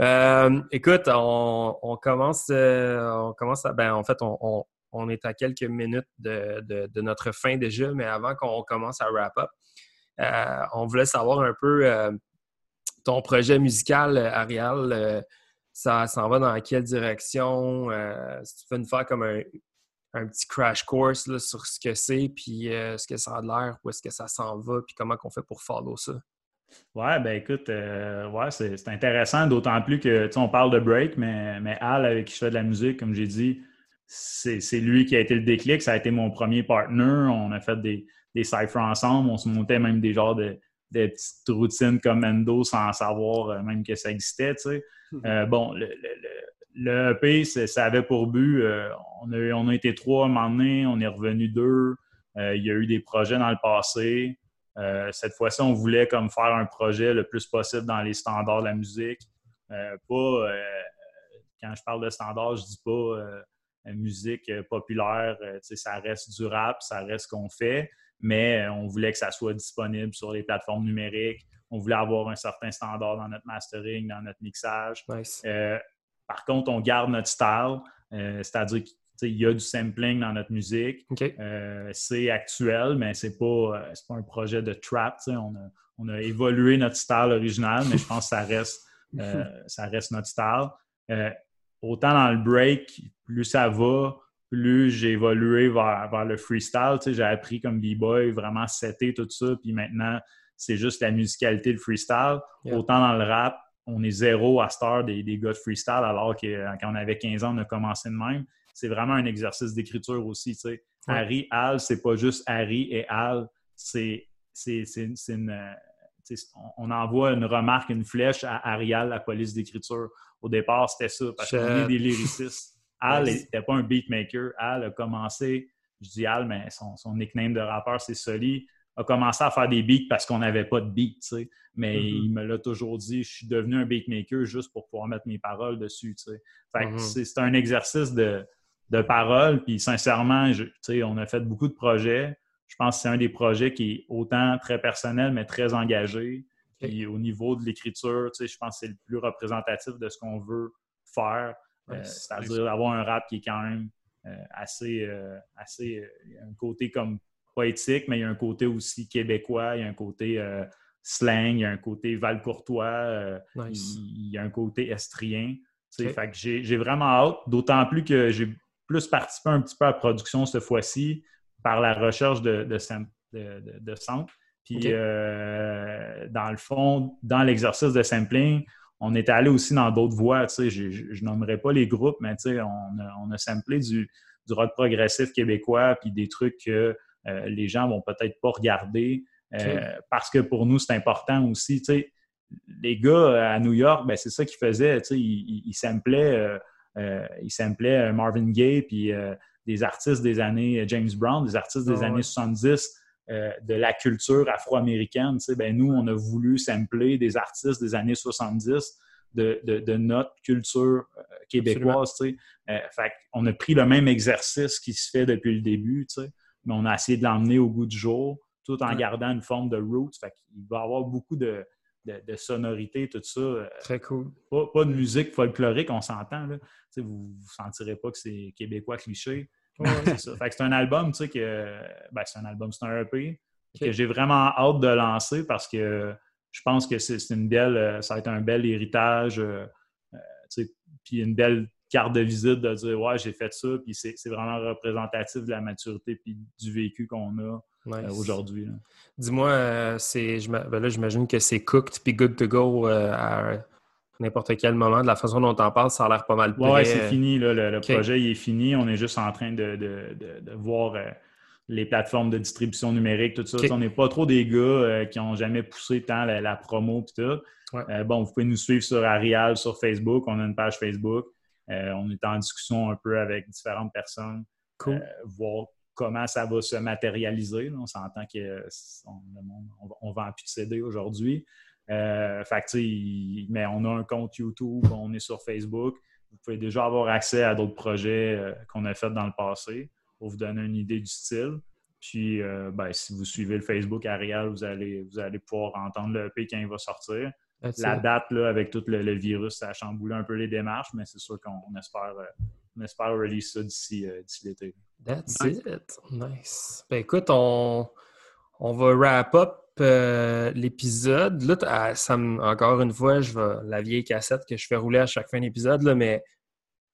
Euh, écoute, on, commence, euh, on commence à, ben, en fait, on, est à quelques minutes de, notre fin déjà, mais avant qu'on commence à wrap up, euh, on voulait savoir un peu ton projet musical, Ariel. ça s'en va dans quelle direction? si tu peux nous faire comme un, un petit crash course là, sur ce que c'est, puis euh, ce que ça a l'air, où est-ce que ça s'en va, puis comment qu'on fait pour follow ça. Ouais, ben écoute, euh, ouais, c'est intéressant, d'autant plus que, tu sais, on parle de break, mais, mais Al, avec qui je fais de la musique, comme j'ai dit, c'est lui qui a été le déclic. Ça a été mon premier partner. On a fait des, des cyphers ensemble. On se montait même des genres de, petites routines comme Endo sans savoir euh, même que ça existait, tu sais. Euh, bon, le, le, EP, ça avait pour but, on, a, on a été trois à un moment donné, on est revenu deux. il y a eu des projets dans le passé. Euh, cette fois-ci, on voulait comme faire un projet le plus possible dans les standards de la musique. Euh, pas, euh, quand je parle de standards, je dis pas musique populaire, ça reste du rap, ça reste ce qu'on fait, mais on voulait que ça soit disponible sur les plateformes numériques. On voulait avoir un certain standard dans notre mastering, dans notre mixage. Par contre, on garde notre style, c'est-à-dire il y a du sampling dans notre musique. Euh, c'est actuel, mais c'est pas, euh, pas un projet de trap. On a, évolué notre style original, mais je pense que ça reste, euh, ça reste notre style. autant dans le break, plus ça va, plus j'ai évolué vers, le freestyle. J'ai appris comme B-boy, vraiment setter tout ça, puis maintenant, c'est juste la musicalité, le freestyle. Autant dans le rap, on est zéro à star des, des gars de freestyle, alors que quand on avait 15 ans, on a commencé de même c'est vraiment un exercice d'écriture aussi. Harry, Al, c'est pas juste Harry et Al, c'est une. On envoie une remarque, une flèche à Arial, la police d'écriture. Au départ, c'était ça, parce qu'on est des lyricistes. Al n'était pas un beatmaker. Al a commencé, je dis Al, mais son, nickname de rappeur, c'est Soli, a commencé à faire des beats parce qu'on n'avait pas de beat, Mais mm-hmm. il me l'a toujours dit, je suis devenu un beatmaker juste pour pouvoir mettre mes paroles dessus, mm-hmm. c'est un exercice de, de paroles. Puis sincèrement, je, on a fait beaucoup de projets. Je pense que c'est un des projets qui est autant très personnel, mais très engagé. Puis au niveau de l'écriture, je pense que c'est le plus représentatif de ce qu'on veut faire. Euh, c'est-à-dire avoir un rap qui est quand même euh, assez, euh, assez un côté comme poétique, mais il y a un côté aussi québécois, il y a un côté slang, il y a un côté valcourtois, il, y a un côté estrien. Fait que j'ai vraiment hâte, d'autant plus que j'ai plus participé un petit peu à la production cette fois-ci par la recherche de, de, de, centre. Puis, euh, dans le fond, dans l'exercice de sampling, on est allé aussi dans d'autres voies. Je ne nommerai pas les groupes, mais on a, on a samplé du, du rock progressif québécois, puis des trucs que euh, les gens vont peut-être pas regarder. Euh, parce que pour nous, c'est important aussi. Les gars à New York, ben, c'est ça qu'ils faisaient. Ils, ils, samplaient euh, euh, Marvin Gaye, puis euh, des artistes des années James Brown, des artistes des ah années 70 de la culture afro-américaine. Ben, nous, on a voulu sampler des artistes des années 70 de, notre culture québécoise. on a pris le même exercice qui se fait depuis le début, mais on a essayé de l'emmener au goût du jour, tout en gardant une forme de roots. il va y avoir beaucoup de, de, sonorité, tout ça. Euh, Très cool. Pas, de musique folklorique, on s'entend. Vous ne sentirez pas que c'est québécois cliché. c'est ça. Fait que c'est un album, tu sais, que. Ben, c'est un album, c'est un EP que j'ai vraiment hâte de lancer parce que je pense que c'est une belle. Euh, ça va être un bel héritage. Euh, puis une belle carte de visite de dire Ouais, j'ai fait ça, puis c'est vraiment représentatif de la maturité puis du vécu qu'on a euh, aujourd'hui. Dis-moi, euh, c'est ben là, j'imagine que c'est cooked puis good to go euh, à n'importe quel moment. De la façon dont on parle, ça a l'air pas mal prêt. Oui, c'est fini. le, projet est fini. On est juste en train de, voir les plateformes de distribution numérique, tout ça. On n'est pas trop des gars qui n'ont jamais poussé tant la, promo et tout. bon, vous pouvez nous suivre sur Arial, sur Facebook. On a une page Facebook. On est en discussion un peu avec différentes personnes. Cool. voir comment ça va se matérialiser. On s'entend qu'on on, vend plus de CD aujourd'hui. Euh, mais on a un compte YouTube, on est sur Facebook. Vous pouvez déjà avoir accès à d'autres projets euh, qu'on a faits dans le passé pour vous donner une idée du style. Puis, euh, ben, si vous suivez le Facebook Arial, vous allez, vous allez pouvoir entendre le EP quand il va sortir. La date, là, avec tout le, virus, ça a chamboulé un peu les démarches, mais c'est sûr qu'on espère, on espère release ça d'ici l'été. That's it. Nice. Ben écoute, on, on va wrap up euh, l'épisode. Là, ça encore une fois, je vais la vieille cassette que je fais rouler à chaque fin d'épisode, mais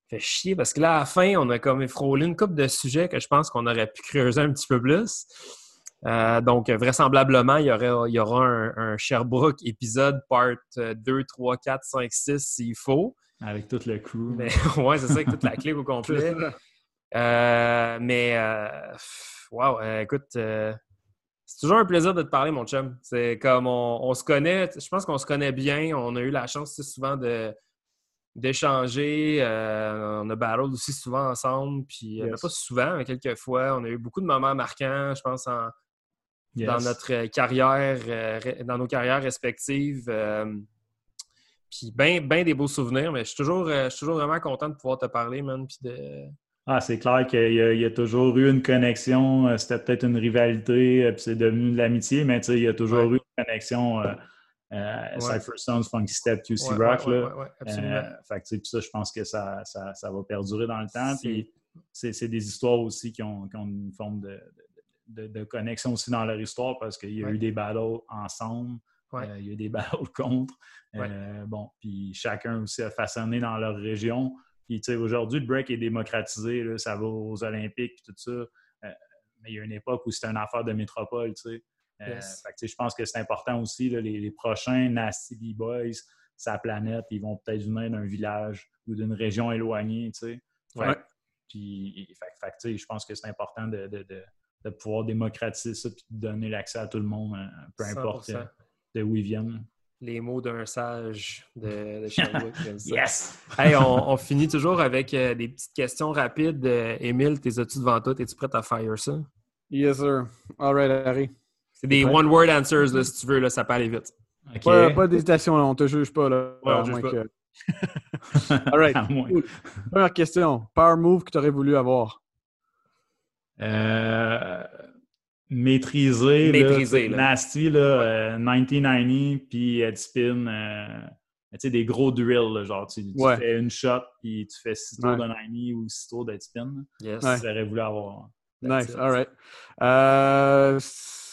fait chier parce que là, à la fin, on a comme effrôlé une couple de sujets que je pense qu'on aurait pu creuser un petit peu plus. Donc, vraisemblablement, il y aura, il y aura un, Sherbrooke épisode part 2, 3, 4, 5, 6 s'il faut. Avec tout le crew. Mais, ouais, c'est ça, avec toute la clique au complet. mais, wow, écoute, c'est toujours un plaisir de te parler, mon chum. C'est comme on, se connaît, je pense qu'on se connaît bien. On a eu la chance souvent de d'échanger. Euh, on a battle aussi souvent ensemble. Puis euh, pas souvent, mais quelques fois. On a eu beaucoup de moments marquants, je pense, dans notre carrière, euh, dans nos carrières respectives. puis bien ben des beaux souvenirs, mais je suis toujours, je suis toujours vraiment content de pouvoir te parler, man. Puis de ah, c'est clair qu'il y, a toujours eu une connexion. Euh, c'était peut-être une rivalité, euh, puis c'est devenu de l'amitié, mais il y a toujours eu une connexion. Euh, Cypher Stones, Funky Step, QC Rock. là. fait ça, je pense que ça, ça, ça, va perdurer dans le temps. Puis c'est des histoires aussi qui ont, qui ont une forme de, de, de, connexion aussi dans leur histoire parce qu'il y a eu des battles ensemble. il y a eu des battles contre. bon, puis chacun aussi a façonné dans leur région. Puis, aujourd'hui, le break est démocratisé, là, ça va aux Olympiques, tout ça. Euh, mais il y a une époque où c'était une affaire de métropole, tu sais. Euh, je pense que c'est important aussi, les, prochains Nasty B-Boys, sa planète, ils vont peut-être venir d'un village ou d'une région éloignée, tu sais. Puis, je pense que c'est important de, pouvoir démocratiser ça et de donner l'accès à tout le monde, euh, peu importe de où ils viennent les mots d'un sage de, de Sherbrooke. yes! Hey, on, finit toujours avec euh, des petites questions rapides. Euh, Émile, t'es tu devant toi? Es-tu prêt à fire ça? Yes, sir. All right, Harry. C'est des one-word answers, là, si tu veux. Là, ça peut aller vite. Okay. Pas, d'hésitation, on te juge pas. Là, ouais, on juge pas. Que... All right. Première question. Power move que tu aurais voulu avoir? Euh maîtriser, maîtriser Nasty, là, 1990, euh, puis Headspin, euh, des gros drills, genre, tu, fais une shot, puis tu fais 6 tours de 90 ou 6 tours d'Headspin. Yes. J'aurais voulu avoir. Nice, all right. Euh,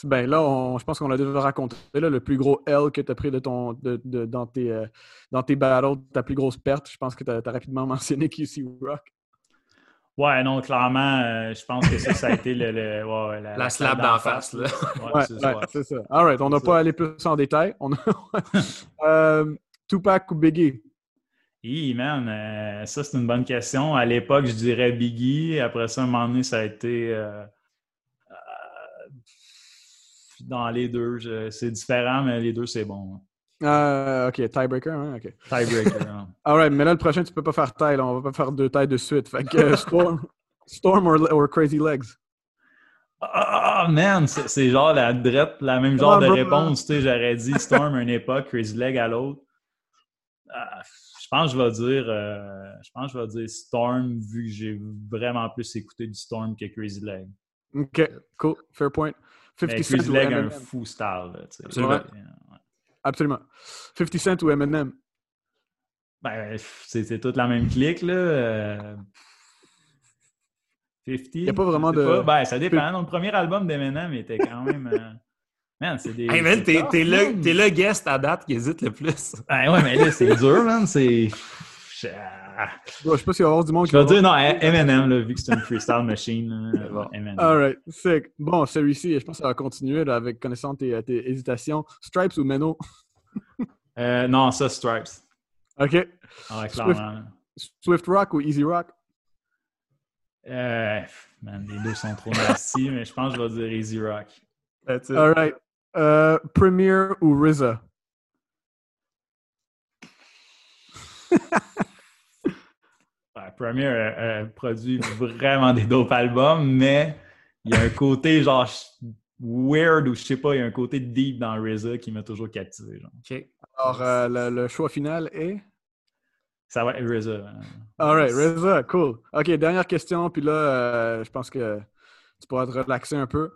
ben là, je pense qu'on l'a déjà raconté. Là, le plus gros L que tu as pris de ton, de, de, dans, tes, dans tes battles, ta plus grosse perte, je pense que tu as, rapidement mentionné QC Rock. Ouais, non, clairement, euh, je pense que ça, ça a été le, la, slap d'en face. Là. Ouais, c'est ça. All right, on n'a pas allé plus en détail. On euh, Tupac ou Biggie? Oui, man, euh, ça, c'est une bonne question. À l'époque, je dirais Biggie. Après ça, un moment donné, ça a été dans les deux. C'est différent, mais les deux, c'est bon. Ah, ok, tiebreaker, hein? ok. Tiebreaker. hein. Alright, mais là, le prochain, tu peux pas faire taille, on va pas faire deux tailles de suite. Fait que euh, Storm, Storm or, Crazy Legs. Ah, man, c'est genre la drette, la même genre de réponse. Tu sais, j'aurais dit Storm à une époque, Crazy Leg à l'autre. Ah, je pense que je vais dire, euh, je pense que je vais dire Storm vu que j'ai vraiment plus écouté du Storm que Crazy Leg. Ok, cool, fair point. 50 Crazy Leg a un fou style. Absolument. Absolument. 50 Cent ou Eminem? Ben, c'est toute la même clique, là. 50. Il n'y a pas vraiment de. Ben, ça dépend. le premier album d'Eminem était quand même. Euh, man, c'est des. Hey, man, t'es le, le guest à date qui hésite le plus. Ben, ouais, mais là, c'est dur, man. C'est. Je sais pas s'il va y avoir du monde qui. Je vais dire non, Eminem, là, vu que c'est une freestyle machine. Bon. Alright, sick. Bon, celui-ci, je pense que ça va continuer là, avec connaissant tes, tes, hésitations. Stripes ou Meno euh, Non, ça, Stripes. Ok. Ah, clairement. Swift, Rock ou Easy Rock? Euh, man, les deux sont trop nasty, mais je pense que je vais dire Easy Rock. That's it. Alright. Euh, Premier ou RZA Premier a, produit vraiment des dope albums, mais il y a un côté genre weird ou je sais pas, il y a un côté deep dans RZA qui m'a toujours captivé. Genre. Alors, euh, le, choix final est? Ça va être RZA. Alright, RZA, cool. OK, dernière question, puis là, euh, je pense que tu pourras te relaxer un peu.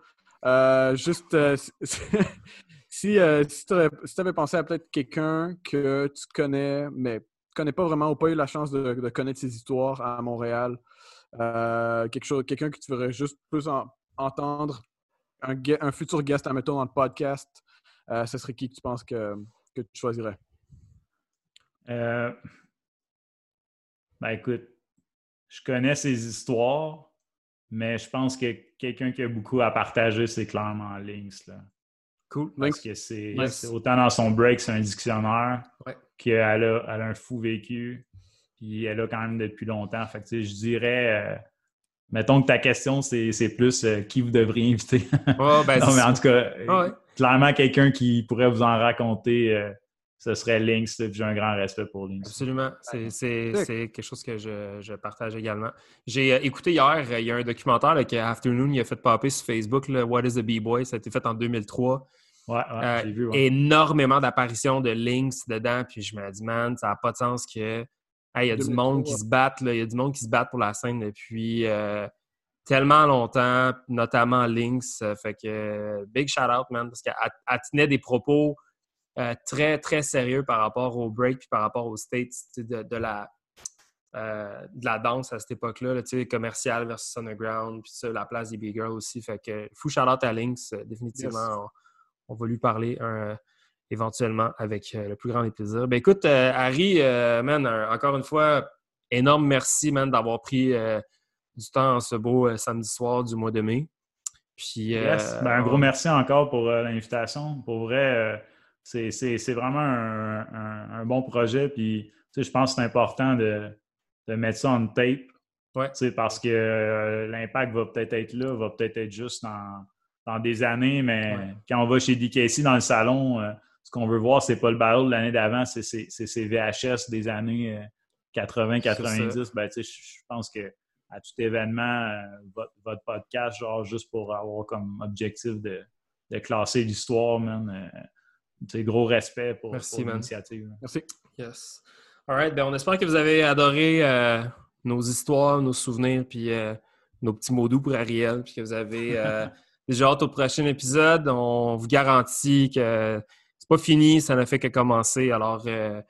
Euh, juste, si, si tu avais, pensé à peut-être quelqu'un que tu connais, mais connais pas vraiment ou pas eu la chance de, connaître ses histoires à Montréal, euh, quelque chose, quelqu'un que tu voudrais juste plus entendre, un, futur guest, à mettre dans le podcast, euh, ce serait qui que tu penses que, tu choisirais? Euh, ben écoute, je connais ses histoires, mais je pense que quelqu'un qui a beaucoup à partager, c'est clairement Lynx. Là. Cool. Parce que c'est autant dans son break, c'est un dictionnaire, qu'elle a, elle a un fou vécu, puis elle a quand même depuis longtemps. Fait que, je dirais, euh, mettons que ta question, c'est plus euh, qui vous devriez inviter. Ben, non, mais en tout cas, clairement, quelqu'un qui pourrait vous en raconter, euh, ce serait Lynx. J'ai un grand respect pour Lynx. Absolument. C'est quelque chose que je, partage également. J'ai écouté hier, il y a un documentaire là, que Afternoon il a fait popper sur Facebook, What is a B-Boy? Ça a été fait en 2003. Ouais, ouais, j'ai vu. Énormément d'apparitions de Lynx dedans. Puis je me dis, man, ça n'a pas de sens que il y a du monde qui se bat, il y a du monde qui se bat pour la scène depuis euh, tellement longtemps, notamment Lynx. Euh, fait que big shout out, man, parce qu'elle tenait des propos euh, très, très sérieux par rapport au break puis par rapport aux States de, la. de la danse à cette époque-là, commercial versus underground, puis ça, la place des big girls aussi. Fait que fou shout out à Lynx, définitivement. On, va lui parler un, éventuellement avec euh, le plus grand des plaisirs. Ben écoute, euh, Harry, euh, man, encore une fois, énorme merci, man, d'avoir pris du temps en ce beau samedi soir du mois de mai. Puis, ben, un gros merci encore pour l'invitation. Pour vrai, c'est vraiment un, bon projet. Puis, je pense que c'est important de, mettre ça en tape. Ouais. Parce que l'impact va peut-être être là, va peut-être être juste dans, des années, mais quand on va chez DKC dans le salon, ce qu'on veut voir, c'est pas le battle de l'année d'avant, c'est ces VHS des années 80-90. Euh, ben, je pense que à tout événement, euh, votre, podcast, genre juste pour avoir comme objectif de, classer l'histoire, man. Euh, gros respect pour, l'initiative. Merci. Yes. All right. Ben, on espère que vous avez adoré nos histoires, nos souvenirs, puis nos petits mots doux pour Ariel, puis que vous avez déjà hâte au prochain épisode. On vous garantit que pas fini, ça n'a fait que commencer. Alors, euh,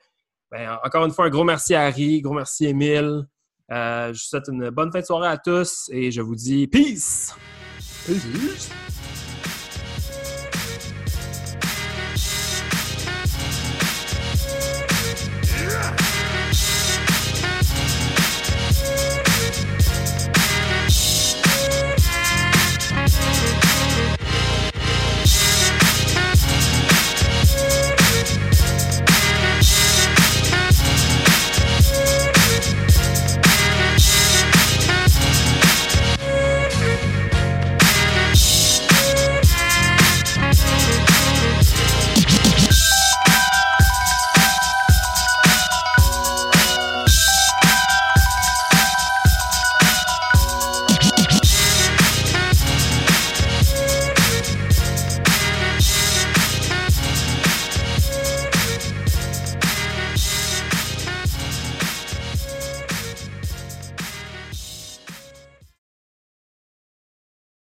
ben, encore une fois, un gros merci à Harry, gros merci Émile. Euh, je vous souhaite une bonne fin de soirée à tous et je vous dis! Peace!